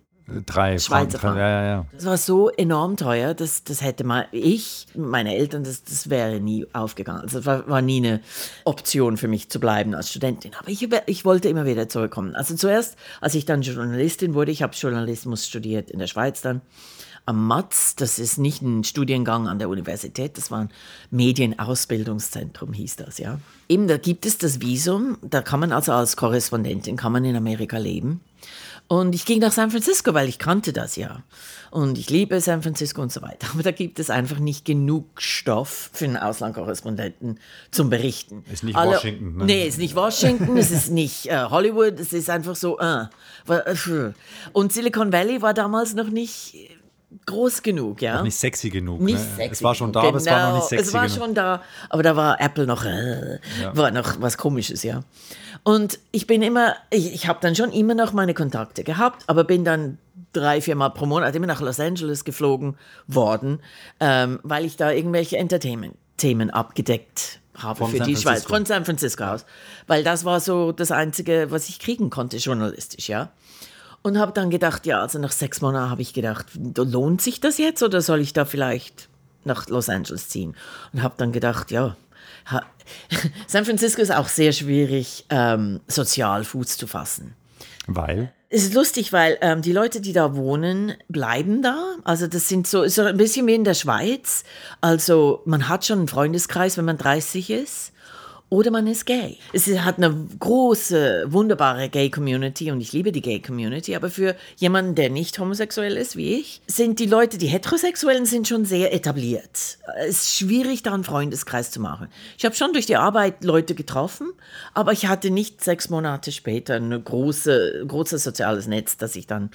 Drei Schweizer Franken. Ja, ja, ja. Das war so enorm teuer, dass das hätte mal ich, meine Eltern, das, das wäre nie aufgegangen. Also das war, war nie eine Option für mich zu bleiben als Studentin. Aber ich, ich wollte immer wieder zurückkommen. Also zuerst, als ich dann Journalistin wurde, ich habe Journalismus studiert in der Schweiz dann am MATS, das ist nicht ein Studiengang an der Universität, das war ein Medienausbildungszentrum, hieß das, ja. Eben, da gibt es das Visum, da kann man also als Korrespondentin, kann man in Amerika leben. Und ich ging nach San Francisco, weil ich kannte das ja. Und ich liebe San Francisco und so weiter. Aber da gibt es einfach nicht genug Stoff für einen Auslandkorrespondenten zum Berichten. Ist nicht Alle, Washington, ne? Nee, ist nicht Washington, es ist nicht äh, Hollywood, es ist einfach so, äh, äh, Und Silicon Valley war damals noch nicht groß genug, ja. Noch nicht sexy genug. Nicht ne? sexy es war schon da, genau. aber es war noch nicht sexy Es war genug. schon da, aber da war Apple noch, äh, ja. war noch was Komisches, ja. Und ich bin immer, ich, ich habe dann schon immer noch meine Kontakte gehabt, aber bin dann drei, vier Mal pro Monat immer nach Los Angeles geflogen worden, ähm, weil ich da irgendwelche Entertainment-Themen abgedeckt habe von für San die Francisco. Schweiz, von San Francisco aus. Weil das war so das Einzige, was ich kriegen konnte, journalistisch, ja. Und habe dann gedacht, ja, also nach sechs Monaten habe ich gedacht, lohnt sich das jetzt oder soll ich da vielleicht nach Los Angeles ziehen? Und habe dann gedacht, ja, San Francisco ist auch sehr schwierig, ähm, sozial Fuß zu fassen. Weil? Es ist lustig, weil ähm, die Leute, die da wohnen, bleiben da. Also das sind so, ist so ein bisschen wie in der Schweiz. Also man hat schon einen Freundeskreis, wenn man 30 ist. Oder man ist gay. Es hat eine große, wunderbare Gay-Community und ich liebe die Gay-Community, aber für jemanden, der nicht homosexuell ist wie ich, sind die Leute, die Heterosexuellen sind schon sehr etabliert. Es ist schwierig, da einen Freundeskreis zu machen. Ich habe schon durch die Arbeit Leute getroffen, aber ich hatte nicht sechs Monate später ein große, großes soziales Netz, dass ich dann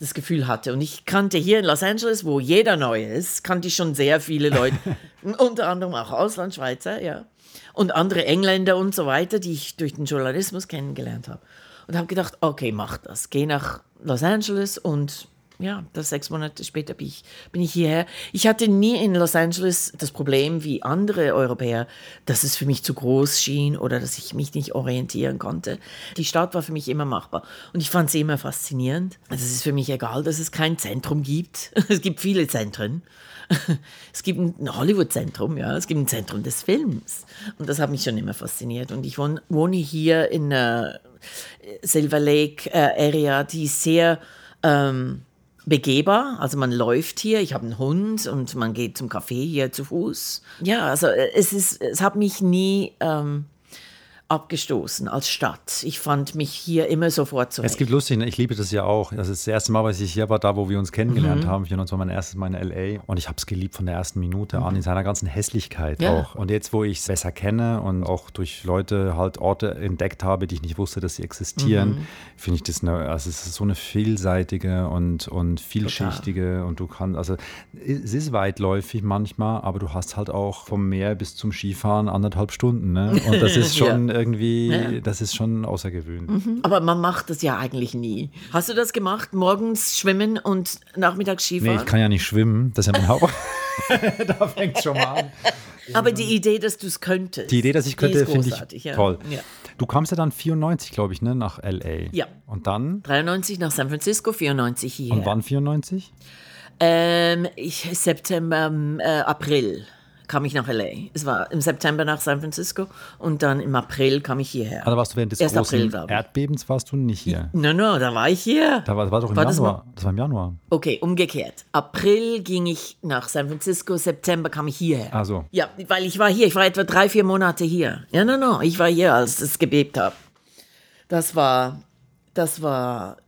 das Gefühl hatte. Und ich kannte hier in Los Angeles, wo jeder neu ist, kannte ich schon sehr viele Leute, unter anderem auch Auslandschweizer, ja und andere Engländer und so weiter, die ich durch den Journalismus kennengelernt habe. Und habe gedacht, okay, mach das. Geh nach Los Angeles und ja, das sechs Monate später bin ich, bin ich hierher. Ich hatte nie in Los Angeles das Problem wie andere Europäer, dass es für mich zu groß schien oder dass ich mich nicht orientieren konnte. Die Stadt war für mich immer machbar und ich fand sie immer faszinierend. Also es ist für mich egal, dass es kein Zentrum gibt. Es gibt viele Zentren. Es gibt ein Hollywood-Zentrum, ja, es gibt ein Zentrum des Films. Und das hat mich schon immer fasziniert. Und ich wohne, wohne hier in der Silver Lake äh, Area, die sehr ähm, begehbar. Also man läuft hier, ich habe einen Hund und man geht zum Café hier zu Fuß. Ja, also äh, es ist, es hat mich nie ähm, abgestoßen als Stadt. Ich fand mich hier immer sofort zurecht. Es gibt lustig, ne? ich liebe das ja auch. Das ist das erste Mal, was ich hier war, da wo wir uns kennengelernt mhm. haben. das war mein erstes Mal in L.A. und ich habe es geliebt von der ersten Minute mhm. an, in seiner ganzen Hässlichkeit ja. auch. Und jetzt, wo ich es besser kenne und auch durch Leute halt Orte entdeckt habe, die ich nicht wusste, dass sie existieren, mhm. finde ich das eine, also es ist so eine vielseitige und, und vielschichtige Total. und du kannst, also es ist weitläufig manchmal, aber du hast halt auch vom Meer bis zum Skifahren anderthalb Stunden. Ne? Und das ist schon ja irgendwie, ja. das ist schon außergewöhnlich. Mhm. Aber man macht das ja eigentlich nie. Hast du das gemacht? Morgens schwimmen und nachmittags Skifahren? Nee, ich kann ja nicht schwimmen. Das ist ja mein Haupt. da fängt es schon mal an. Aber die Idee, dass du es könntest. Die Idee, dass ich könnte, finde ich ja. toll. Ja. Du kamst ja dann 94, glaube ich, ne, nach LA. Ja. Und dann? 93 nach San Francisco, 94 hier. Und wann 94? Ähm, ich, September, äh, April kam ich nach LA. Es war im September nach San Francisco und dann im April kam ich hierher. Also warst du während des Erst großen April, Erdbebens warst du nicht hier? Nein, no, no, da war ich hier. Da war, das war doch im war Januar. Das, das, war im Januar. Okay, umgekehrt. April ging ich nach San Francisco, September kam ich hierher. Also. Ja, weil ich war hier. Ich war etwa drei, vier Monate hier. Ja, no, no, ich war hier, als es gebebt hat. Das war, das war.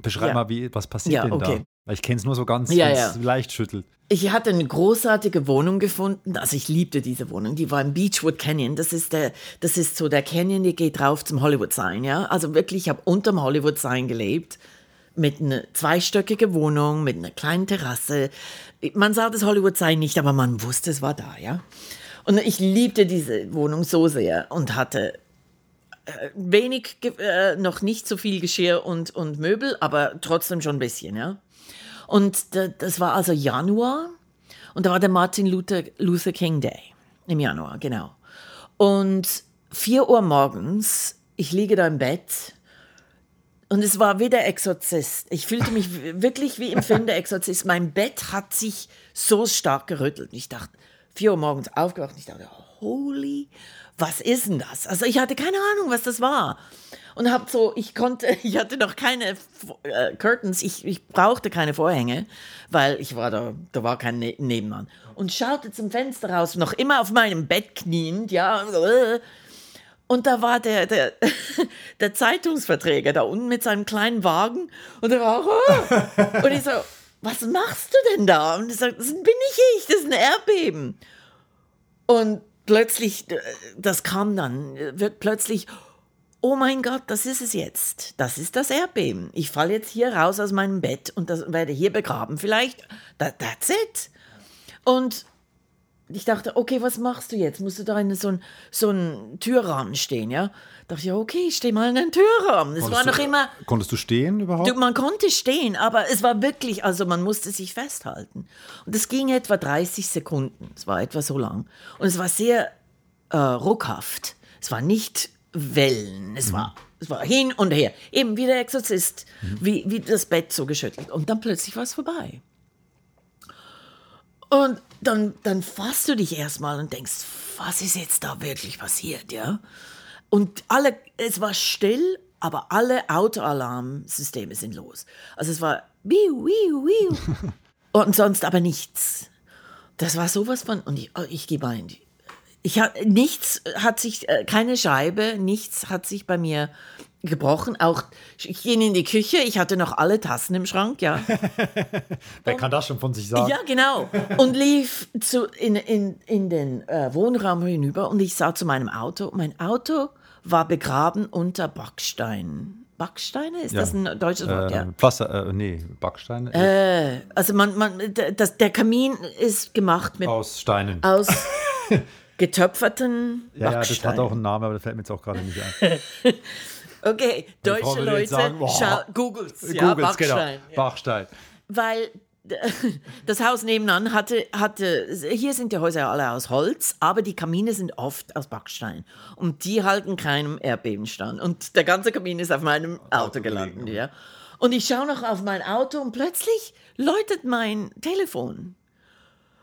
Beschreib ja. mal, wie, was passiert ja, denn okay. da? Weil ich kenne es nur so ganz, ja, ganz ja. leicht schüttelt. Ich hatte eine großartige Wohnung gefunden. Also ich liebte diese Wohnung. Die war im Beechwood Canyon. Das ist der, das ist so der Canyon, der geht drauf zum Hollywood Sign. Ja, also wirklich, ich habe unterm Hollywood Sign gelebt mit einer zweistöckigen Wohnung, mit einer kleinen Terrasse. Man sah das Hollywood Sign nicht, aber man wusste, es war da. Ja, und ich liebte diese Wohnung so sehr und hatte äh, wenig, äh, noch nicht so viel Geschirr und, und Möbel, aber trotzdem schon ein bisschen. Ja. Und das war also Januar und da war der Martin Luther, Luther King Day im Januar, genau. Und 4 Uhr morgens, ich liege da im Bett und es war wie der Exorzist. Ich fühlte mich wirklich wie im Film der Exorzist. Mein Bett hat sich so stark gerüttelt. Ich dachte, 4 Uhr morgens aufgewacht und ich dachte, holy, was ist denn das? Also ich hatte keine Ahnung, was das war und habe so, ich konnte, ich hatte noch keine äh, Curtains, ich, ich brauchte keine Vorhänge, weil ich war da, da war kein ne Nebenmann. Und schaute zum Fenster raus, noch immer auf meinem Bett kniend, ja. Und da war der, der, der Zeitungsverträger da unten mit seinem kleinen Wagen und er war, oh. und ich so, was machst du denn da? Und ich so, das bin nicht ich, das ist ein Erdbeben. Und plötzlich, äh, das kam dann, wird plötzlich, oh mein Gott, das ist es jetzt. Das ist das Erdbeben. Ich falle jetzt hier raus aus meinem Bett und das, werde hier begraben. Vielleicht, that, that's it. Und ich dachte, okay, was machst du jetzt? Musst du da in so einem so Türrahmen stehen, ja? Dachte ich, okay, ich stehe mal in einen Türrahmen. Es war noch immer. Konntest du stehen überhaupt? Du, man konnte stehen, aber es war wirklich, also man musste sich festhalten. Und es ging etwa 30 Sekunden. Es war etwa so lang. Und es war sehr äh, ruckhaft. Es war nicht Wellen. Es, mhm. war, es war hin und her. Eben wie der Exorzist, mhm. wie, wie das Bett so geschüttelt. Und dann plötzlich war es vorbei. Und dann, dann fasst du dich erstmal und denkst, was ist jetzt da wirklich passiert, ja? Und alle, es war still, aber alle Autoalarmsysteme sind los. Also es war wiu, wiu, wiu. und sonst aber nichts. Das war sowas von, und ich, oh, ich gebe ein, Ich nichts hat sich, äh, keine Scheibe, nichts hat sich bei mir gebrochen. Auch ich ging in die Küche, ich hatte noch alle Tassen im Schrank, ja. Wer kann das schon von sich sagen? Ja, genau. Und lief zu, in, in, in den äh, Wohnraum hinüber und ich sah zu meinem Auto. Mein Auto war begraben unter Backstein. Backsteine? Ist ja. das ein deutsches Wort? Äh, ja. Pflaster, äh, nee, Backsteine. Äh, also man, man, das, der Kamin ist gemacht mit... Aus Steinen. Aus getöpferten Ja, ja, das hat auch einen Namen, aber das fällt mir jetzt auch gerade nicht ein. okay, deutsche Leute, sagen, googles, ja, googles. Bachstein. Genau. Bachstein. Weil das Haus nebenan hatte, hatte, hier sind die Häuser alle aus Holz, aber die Kamine sind oft aus Backstein. Und die halten keinem Erdbeben stand. Und der ganze Kamin ist auf meinem Auto gelandet. Ja. Und ich schaue noch auf mein Auto und plötzlich läutet mein Telefon.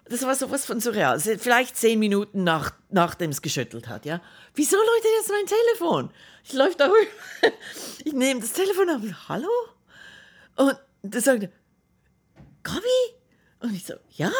Das war sowas von surreal. Vielleicht zehn Minuten nach, nachdem es geschüttelt hat, ja. Wieso läutet jetzt mein Telefon? Ich läuft da rüber. Ich nehme das Telefon ab. Hallo? Und das sagt Gabi? Und ich so, ja,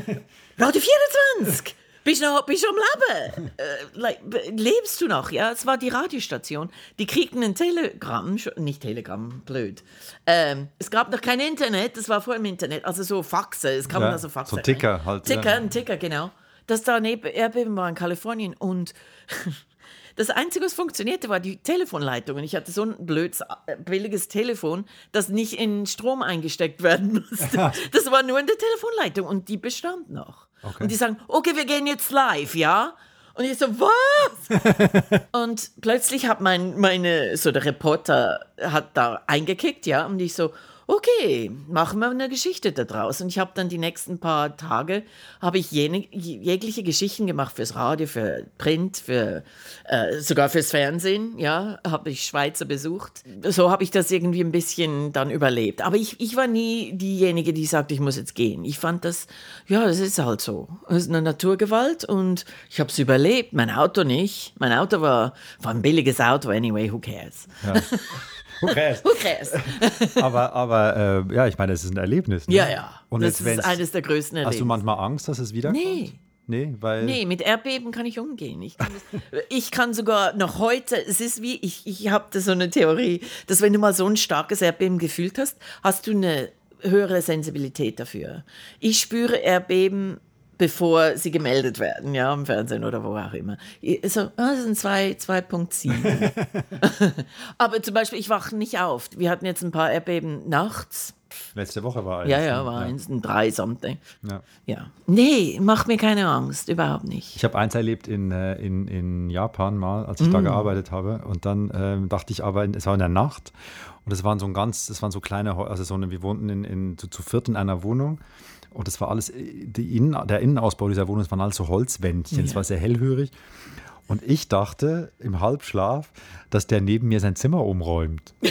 Radio 24. Bist du noch, bist du am Leben? Äh, like, lebst du noch? Ja, es war die Radiostation. Die kriegten ein Telegramm, nicht Telegramm, blöd. Ähm, es gab noch kein Internet, das war vor dem Internet, also so Faxe, es kam ja, also Faxe. So Ticker halt. Ticker, ja. ein Ticker, genau. Das da neben Erdbeben war in Kalifornien und Das Einzige, was funktionierte, war die Telefonleitung. Und ich hatte so ein blödes, äh, billiges Telefon, das nicht in Strom eingesteckt werden musste. Das war nur in der Telefonleitung und die bestand noch. Okay. Und die sagen, okay, wir gehen jetzt live, ja? Und ich so, was? und plötzlich hat mein, meine, so der Reporter hat da eingekickt, ja, und ich so, okay, machen wir eine Geschichte daraus. Und ich habe dann die nächsten paar Tage, habe ich jene, jegliche Geschichten gemacht fürs Radio, für Print, für, äh, sogar fürs Fernsehen, ja, habe ich Schweizer besucht. So habe ich das irgendwie ein bisschen dann überlebt. Aber ich, ich war nie diejenige, die sagte, ich muss jetzt gehen. Ich fand das, ja, das ist halt so. Das ist eine Naturgewalt und ich habe es überlebt. Mein Auto nicht. Mein Auto war, war ein billiges Auto, anyway, who cares? Ja. Who cares? Who cares? aber aber äh, ja, ich meine, es ist ein Erlebnis. Ne? Ja, ja. Und das jetzt, ist eines der größten Erlebnisse. Hast du manchmal Angst, dass es wiederkommt? Nee. Nee, weil. Nee, mit Erdbeben kann ich umgehen. Ich kann, das, ich kann sogar noch heute, es ist wie, ich, ich habe so eine Theorie, dass wenn du mal so ein starkes Erdbeben gefühlt hast, hast du eine höhere Sensibilität dafür. Ich spüre Erdbeben bevor sie gemeldet werden, ja, im Fernsehen oder wo auch immer. So, ah, das sind 2,7. Aber zum Beispiel, ich wache nicht auf. Wir hatten jetzt ein paar Erdbeben nachts. Letzte Woche war eins. Ja, ja, war ja. eins, ein drei something. Ja. ja. Nee, macht mir keine Angst, überhaupt nicht. Ich habe eins erlebt in, äh, in, in Japan mal, als ich mm. da gearbeitet habe. Und dann ähm, dachte ich aber, es war in der Nacht. Und es waren so ein ganz, das waren so kleine, also so eine, wir wohnten in, in, zu, zu viert in einer Wohnung. Und das war alles, Innen, der Innenausbau dieser Wohnung, das waren alles so Holzwändchen, es ja. war sehr hellhörig. Und ich dachte im Halbschlaf, dass der neben mir sein Zimmer umräumt. und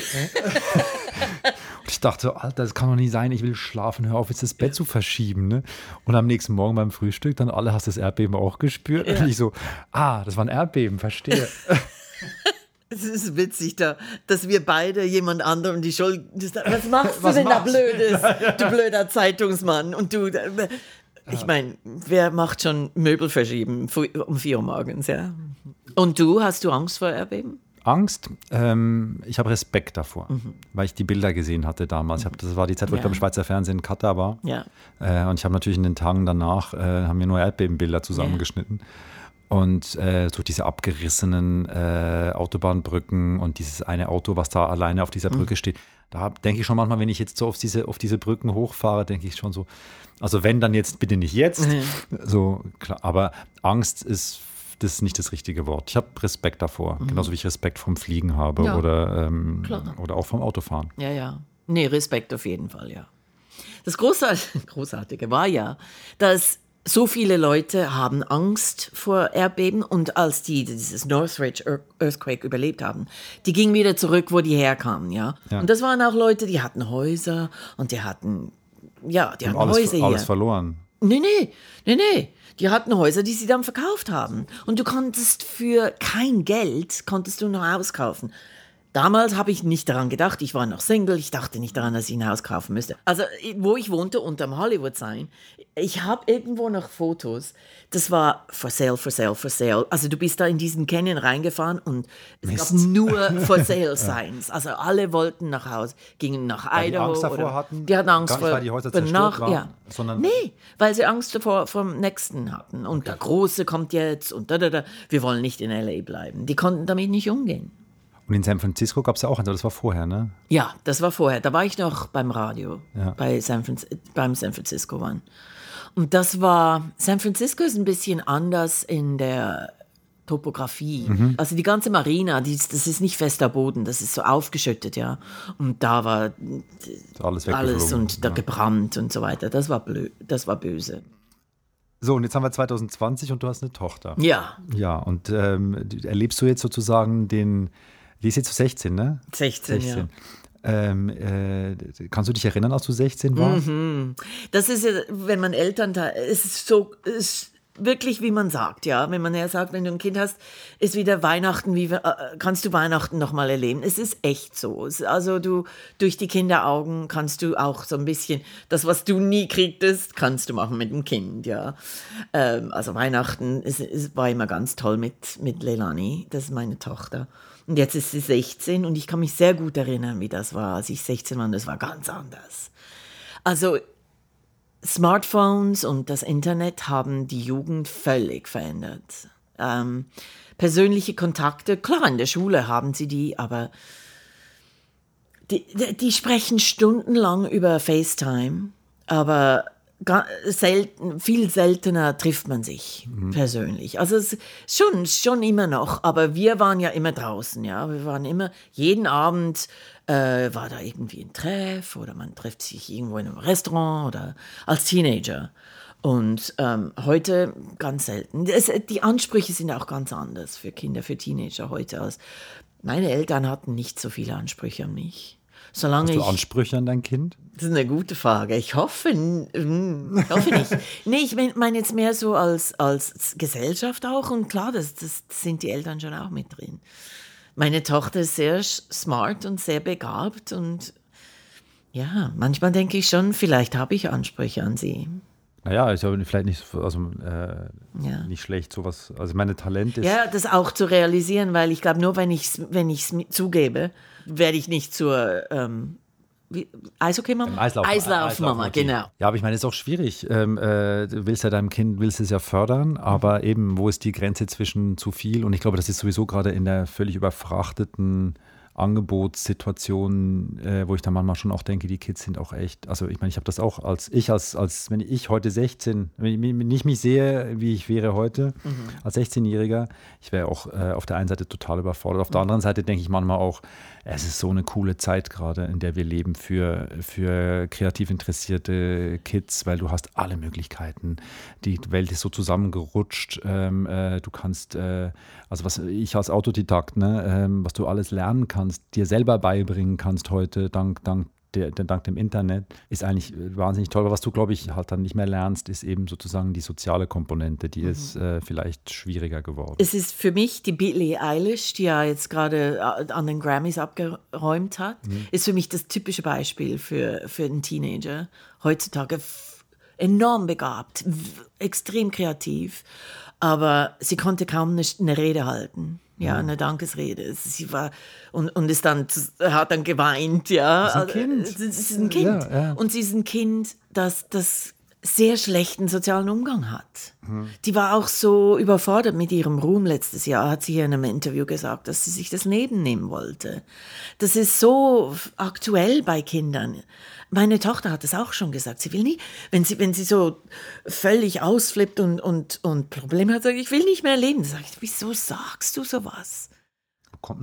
ich dachte, Alter, das kann doch nicht sein, ich will schlafen, hör auf, jetzt das Bett zu verschieben. Ne? Und am nächsten Morgen beim Frühstück, dann alle hast das Erdbeben auch gespürt. Ja. Und ich so, ah, das war ein Erdbeben, verstehe. Es ist witzig, da, dass wir beide jemand anderem die Schuld. Was machst du was denn machst? da Blödes, du blöder Zeitungsmann? Und du. Ich meine, wer macht schon Möbel verschieben um vier Uhr morgens, ja? Und du, hast du Angst vor Erdbeben? Angst, ähm, ich habe Respekt davor, mhm. weil ich die Bilder gesehen hatte damals. Ich hab, das war die Zeit, wo ja. ich beim Schweizer Fernsehen in Katar war. Ja. Äh, und ich habe natürlich in den Tagen danach, äh, haben wir nur Erdbebenbilder zusammengeschnitten. Ja. Und äh, so diese abgerissenen äh, Autobahnbrücken und dieses eine Auto, was da alleine auf dieser mhm. Brücke mhm. steht. Da denke ich schon manchmal, wenn ich jetzt so auf diese, auf diese Brücken hochfahre, denke ich schon so, also wenn, dann jetzt bitte nicht jetzt. Mhm. So, klar. Aber Angst ist das ist nicht das richtige Wort. Ich habe Respekt davor, mhm. genauso wie ich Respekt vom Fliegen habe ja, oder, ähm, oder auch vom Autofahren. Ja, ja. Nee, Respekt auf jeden Fall, ja. Das Großartige war ja, dass so viele Leute haben Angst vor Erdbeben und als die dieses Northridge Earthquake überlebt haben, die gingen wieder zurück, wo die herkamen, ja? ja. Und das waren auch Leute, die hatten Häuser und die hatten, ja, die hatten alles, Häuser hier. Alles verloren. Nee, nee, nee, nee. Die hatten Häuser, die sie dann verkauft haben. Und du konntest für kein Geld, konntest du noch auskaufen. Damals habe ich nicht daran gedacht, ich war noch Single, ich dachte nicht daran, dass ich ein Haus kaufen müsste. Also, wo ich wohnte, unterm Hollywood Sign, ich habe irgendwo noch Fotos. Das war for sale, for sale, for sale. Also, du bist da in diesen Canyon reingefahren und es Mist. gab nur for sale Signs. Also, alle wollten nach Hause, gingen nach weil Idaho. Die Angst davor oder, hatten? Die hatten Angst vor, weil die Häuser zerstört nach, waren, ja. sondern Nee, weil sie Angst davor vom nächsten hatten. Und okay. der Große kommt jetzt und da, da, da. Wir wollen nicht in L.A. bleiben. Die konnten damit nicht umgehen. Und in San Francisco gab es ja auch eins, aber das war vorher, ne? Ja, das war vorher. Da war ich noch beim Radio, ja. bei San beim San Francisco One. Und das war, San Francisco ist ein bisschen anders in der Topografie. Mhm. Also die ganze Marina, die, das ist nicht fester Boden, das ist so aufgeschüttet, ja. Und da war alles, alles und da ja. gebrannt und so weiter. Das war blöd, das war böse. So, und jetzt haben wir 2020 und du hast eine Tochter. Ja. Ja, und ähm, erlebst du jetzt sozusagen den, die ist jetzt 16, ne? 16, 16. ja. Ähm, äh, kannst du dich erinnern, als du 16 warst? Mhm. Das ist ja, wenn man Eltern, es ist so, es ist wirklich, wie man sagt, ja. Wenn man ja sagt, wenn du ein Kind hast, ist wieder Weihnachten, wie äh, kannst du Weihnachten nochmal erleben. Es ist echt so. Also du, durch die Kinderaugen kannst du auch so ein bisschen, das, was du nie kriegtest, kannst du machen mit dem Kind, ja. Ähm, also Weihnachten ist, ist, war immer ganz toll mit, mit Leilani, das ist meine Tochter. Und jetzt ist sie 16 und ich kann mich sehr gut erinnern, wie das war, als ich 16 war. Und das war ganz anders. Also Smartphones und das Internet haben die Jugend völlig verändert. Ähm, persönliche Kontakte, klar, in der Schule haben sie die, aber die, die sprechen stundenlang über FaceTime, aber selten, viel seltener trifft man sich mhm. persönlich. Also es schon, schon immer noch, aber wir waren ja immer draußen, ja. Wir waren immer, jeden Abend äh, war da irgendwie ein Treff oder man trifft sich irgendwo in einem Restaurant oder als Teenager. Und ähm, heute ganz selten. Es, die Ansprüche sind auch ganz anders für Kinder, für Teenager heute als meine Eltern hatten nicht so viele Ansprüche an mich. Solange Hast du Ansprüche an dein Kind? Das ist eine gute Frage. Ich hoffe, ich hoffe nicht. nee, ich meine jetzt mehr so als, als Gesellschaft auch. Und klar, das, das sind die Eltern schon auch mit drin. Meine Tochter ist sehr smart und sehr begabt. Und ja, manchmal denke ich schon, vielleicht habe ich Ansprüche an sie. Naja, ist ja vielleicht nicht, also, äh, ja. nicht schlecht, sowas. Also meine Talent ist. Ja, das auch zu realisieren, weil ich glaube, nur wenn ich es wenn zugebe, werde ich nicht zur ähm, Eishockey-Mama? Eislauf, Eislauf-Mama, Eislauf genau. Ja, aber ich meine, es ist auch schwierig. Ähm, äh, du willst ja deinem Kind, willst es ja fördern, aber eben, wo ist die Grenze zwischen zu viel? Und ich glaube, das ist sowieso gerade in der völlig überfrachteten Angebotssituationen, äh, wo ich dann manchmal schon auch denke, die Kids sind auch echt, also ich meine, ich habe das auch als ich, als, als wenn ich heute 16, wenn ich nicht mich sehe, wie ich wäre heute, mhm. als 16-Jähriger, ich wäre auch äh, auf der einen Seite total überfordert. Auf der mhm. anderen Seite denke ich manchmal auch, es ist so eine coole Zeit gerade, in der wir leben für, für kreativ interessierte Kids, weil du hast alle Möglichkeiten. Die Welt ist so zusammengerutscht. Ähm, äh, du kannst, äh, also was ich als Autodidakt, ne, ähm, was du alles lernen kannst, dir selber beibringen kannst heute, dank, dank der, der, dank dem Internet ist eigentlich äh, wahnsinnig toll. Aber was du, glaube ich, halt dann nicht mehr lernst, ist eben sozusagen die soziale Komponente, die mhm. ist äh, vielleicht schwieriger geworden. Es ist für mich die Billie Eilish, die ja jetzt gerade äh, an den Grammys abgeräumt hat, mhm. ist für mich das typische Beispiel für, für einen Teenager. Heutzutage enorm begabt, extrem kreativ, aber sie konnte kaum eine, eine Rede halten ja, eine Dankesrede. Sie war und, und ist dann hat dann geweint, ja. Das ist ein Kind. Sie ist ein Kind. Ja, ja. Und sie ist ein Kind, das das sehr schlechten sozialen Umgang hat. Mhm. Die war auch so überfordert mit ihrem Ruhm letztes Jahr, hat sie in einem Interview gesagt, dass sie sich das Leben nehmen wollte. Das ist so aktuell bei Kindern. Meine Tochter hat es auch schon gesagt. Sie will nie, wenn sie, wenn sie so völlig ausflippt und, und, und Probleme hat, sagt, ich will nicht mehr leben. Sag ich, wieso sagst du sowas?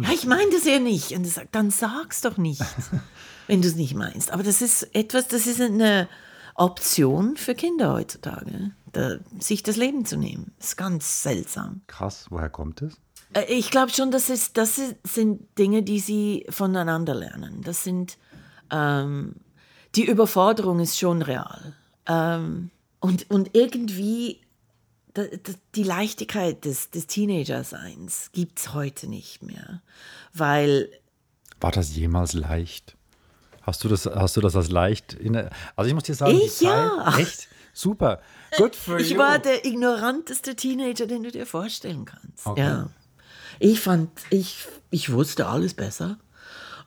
Ja, ich meine das ja nicht. Und sagt, dann sag's doch nicht, wenn du es nicht meinst. Aber das ist etwas, das ist eine Option für Kinder heutzutage, da, sich das Leben zu nehmen. Das ist ganz seltsam. Krass, woher kommt es? Äh, ich glaube schon, das, ist, das sind Dinge, die sie voneinander lernen. Das sind, ähm, die Überforderung ist schon real. Ähm, und, und irgendwie die Leichtigkeit des, des Teenager-Seins gibt es heute nicht mehr. Weil War das jemals leicht? Hast du das, hast du das als leicht? In, also ich muss dir sagen, ich ja. echt super. Good for ich you. war der ignoranteste Teenager, den du dir vorstellen kannst. Okay. Ja. Ich fand, ich, ich wusste alles besser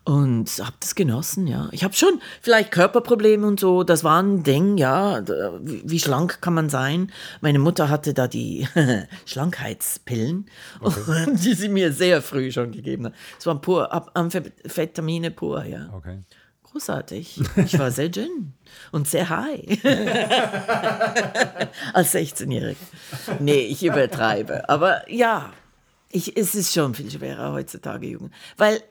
und habe das genossen, ja. Ich habe schon vielleicht Körperprobleme und so, das war ein Ding, ja. Wie schlank kann man sein? Meine Mutter hatte da die Schlankheitspillen, okay. die sie mir sehr früh schon gegeben hat. Es waren pur Amphetamine pur, ja. Okay. Großartig. Ich war sehr dünn und sehr high. Als 16-Jährige. Nee, ich übertreibe. Aber ja, ich, es ist schon viel schwerer heutzutage, Jugend. Weil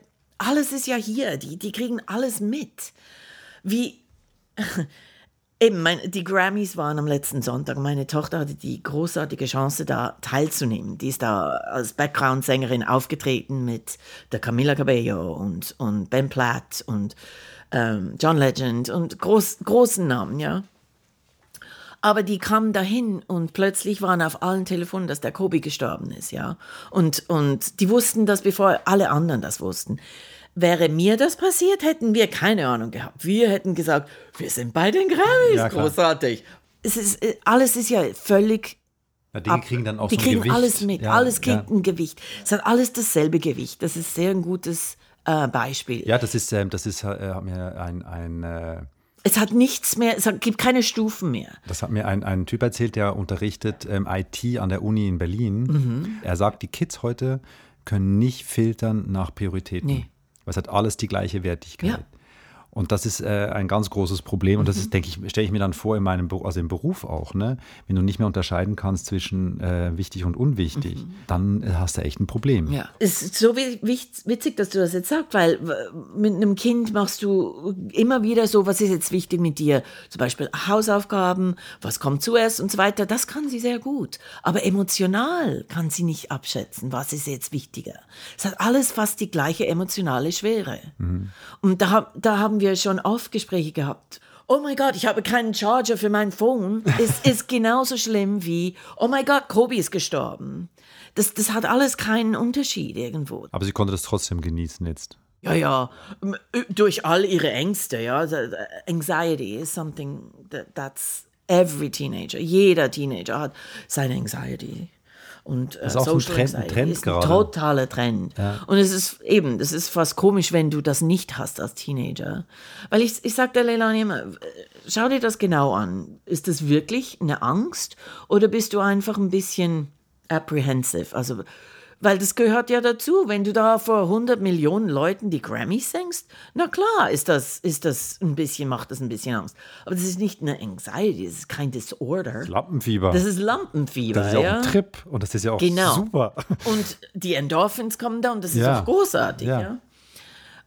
alles ist ja hier, die, die kriegen alles mit. Wie, eben, mein, die Grammys waren am letzten Sonntag. Meine Tochter hatte die großartige Chance, da teilzunehmen. Die ist da als Background-Sängerin aufgetreten mit der Camila Cabello und, und Ben Platt und ähm, John Legend und groß, großen Namen, ja. Aber die kamen dahin und plötzlich waren auf allen Telefonen, dass der Kobe gestorben ist, ja. Und, und die wussten das, bevor alle anderen das wussten. Wäre mir das passiert, hätten wir keine Ahnung gehabt. Wir hätten gesagt, wir sind bei den Grammys, ja, großartig. Es ist, äh, alles ist ja völlig ja, die ab, kriegen dann auch die so kriegen alles mit, ja, alles kriegt ja. ein Gewicht. Es hat alles dasselbe Gewicht. Das ist sehr ein gutes äh, Beispiel. Ja, das ist, ähm, das ist äh, mir ein, ein äh es hat nichts mehr, es gibt keine Stufen mehr. Das hat mir ein, ein Typ erzählt, der unterrichtet ähm, IT an der Uni in Berlin. Mhm. Er sagt, die Kids heute können nicht filtern nach Prioritäten. Nee. Weil es hat alles die gleiche Wertigkeit. Ja. Und das ist äh, ein ganz großes Problem. Und das ist, mhm. denke ich, stelle ich mir dann vor in meinem also im Beruf auch, ne? Wenn du nicht mehr unterscheiden kannst zwischen äh, wichtig und unwichtig, mhm. dann äh, hast du echt ein Problem. Ja. Es ist so witzig, dass du das jetzt sagst, weil mit einem Kind machst du immer wieder so, was ist jetzt wichtig mit dir? Zum Beispiel Hausaufgaben, was kommt zuerst und so weiter. Das kann sie sehr gut. Aber emotional kann sie nicht abschätzen, was ist jetzt wichtiger. Es hat alles fast die gleiche emotionale Schwere. Mhm. Und da, da haben wir schon oft Gespräche gehabt. Oh mein Gott, ich habe keinen Charger für mein Phone. Es ist genauso schlimm wie, oh mein Gott, Kobe ist gestorben. Das, das hat alles keinen Unterschied irgendwo. Aber sie konnte das trotzdem genießen jetzt. Ja, ja, durch all ihre Ängste, ja. Anxiety is something that, that's every teenager. Jeder Teenager hat seine Anxiety. Und äh, das ist auch Social ein Trend, ein Trend ist ein totaler Trend. Ja. Und es ist eben, das ist fast komisch, wenn du das nicht hast als Teenager. Weil ich, ich sage der Leilani immer, schau dir das genau an. Ist das wirklich eine Angst oder bist du einfach ein bisschen apprehensive? Also weil das gehört ja dazu. Wenn du da vor 100 Millionen Leuten die Grammys singst, na klar, ist das, ist das ein bisschen, macht das ein bisschen Angst. Aber das ist nicht eine Anxiety, das ist kein Disorder. Das ist Lampenfieber. Das ist Lampenfieber. Das ist ja auch ein Trip und das ist ja auch genau. super. Und die Endorphins kommen da und das ist ja. auch großartig. Ja. ja.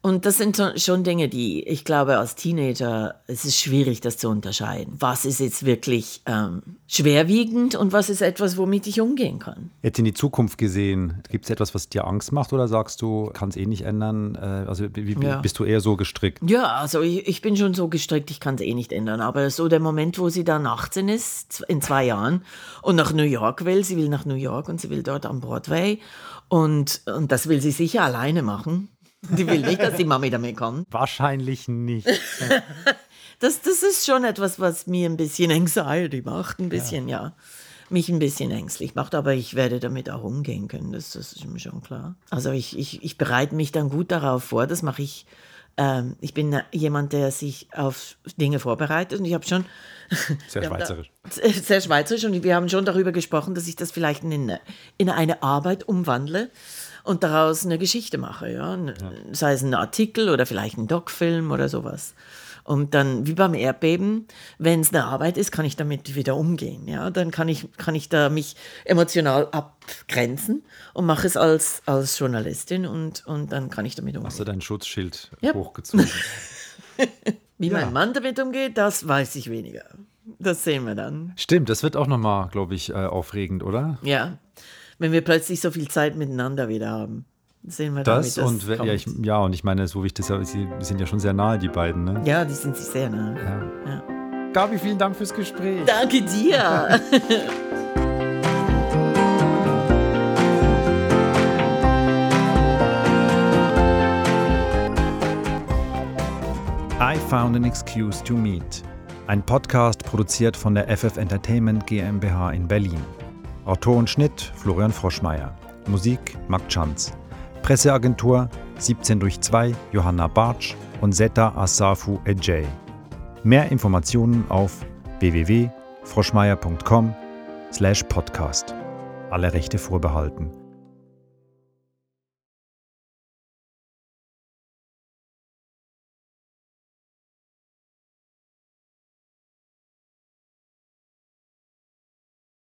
Und das sind schon Dinge, die ich glaube, als Teenager es ist schwierig, das zu unterscheiden. Was ist jetzt wirklich ähm, schwerwiegend und was ist etwas, womit ich umgehen kann? Jetzt in die Zukunft gesehen, gibt es etwas, was dir Angst macht oder sagst du, kann es eh nicht ändern? Äh, also wie, wie ja. bist du eher so gestrickt? Ja, also ich, ich bin schon so gestrickt, ich kann es eh nicht ändern. Aber so der Moment, wo sie dann 18 ist, in zwei Jahren, und nach New York will, sie will nach New York und sie will dort am Broadway. Und, und das will sie sicher alleine machen. Die will nicht, dass die Mami damit kommt. Wahrscheinlich nicht. das, das ist schon etwas, was mir ein bisschen Anxiety macht, ein bisschen, ja. ja. Mich ein bisschen ängstlich macht, aber ich werde damit auch umgehen können, das, das ist mir schon klar. Also ich, ich, ich bereite mich dann gut darauf vor, das mache ich. Ähm, ich bin jemand, der sich auf Dinge vorbereitet und ich habe schon. Sehr schweizerisch. Da, sehr schweizerisch und wir haben schon darüber gesprochen, dass ich das vielleicht in, in eine Arbeit umwandle und daraus eine Geschichte mache, ja? ja. Sei es ein Artikel oder vielleicht ein Doc-Film oder sowas. Und dann, wie beim Erdbeben, wenn es eine Arbeit ist, kann ich damit wieder umgehen. Ja? Dann kann ich, kann ich da mich emotional abgrenzen und mache es als, als Journalistin und, und dann kann ich damit umgehen. Hast du dein Schutzschild ja. hochgezogen? wie ja. mein Mann damit umgeht, das weiß ich weniger. Das sehen wir dann. Stimmt, das wird auch nochmal, glaube ich, äh, aufregend, oder? Ja wenn wir plötzlich so viel Zeit miteinander wieder haben. Sehen wir das damit, und ja, ich, ja, und ich meine, so wie ich das sie sind ja schon sehr nahe, die beiden, ne? Ja, die sind sich sehr nahe. Ja. ja. Gabi, vielen Dank fürs Gespräch. Danke dir. found an excuse to meet. Ein Podcast produziert von der FF Entertainment GmbH in Berlin. Autor und Schnitt Florian Froschmeier. Musik Marc Chanz. Presseagentur 17 durch 2 Johanna Bartsch und Zeta Asafu Ejay. Mehr Informationen auf www.froschmeier.com slash podcast. Alle Rechte vorbehalten.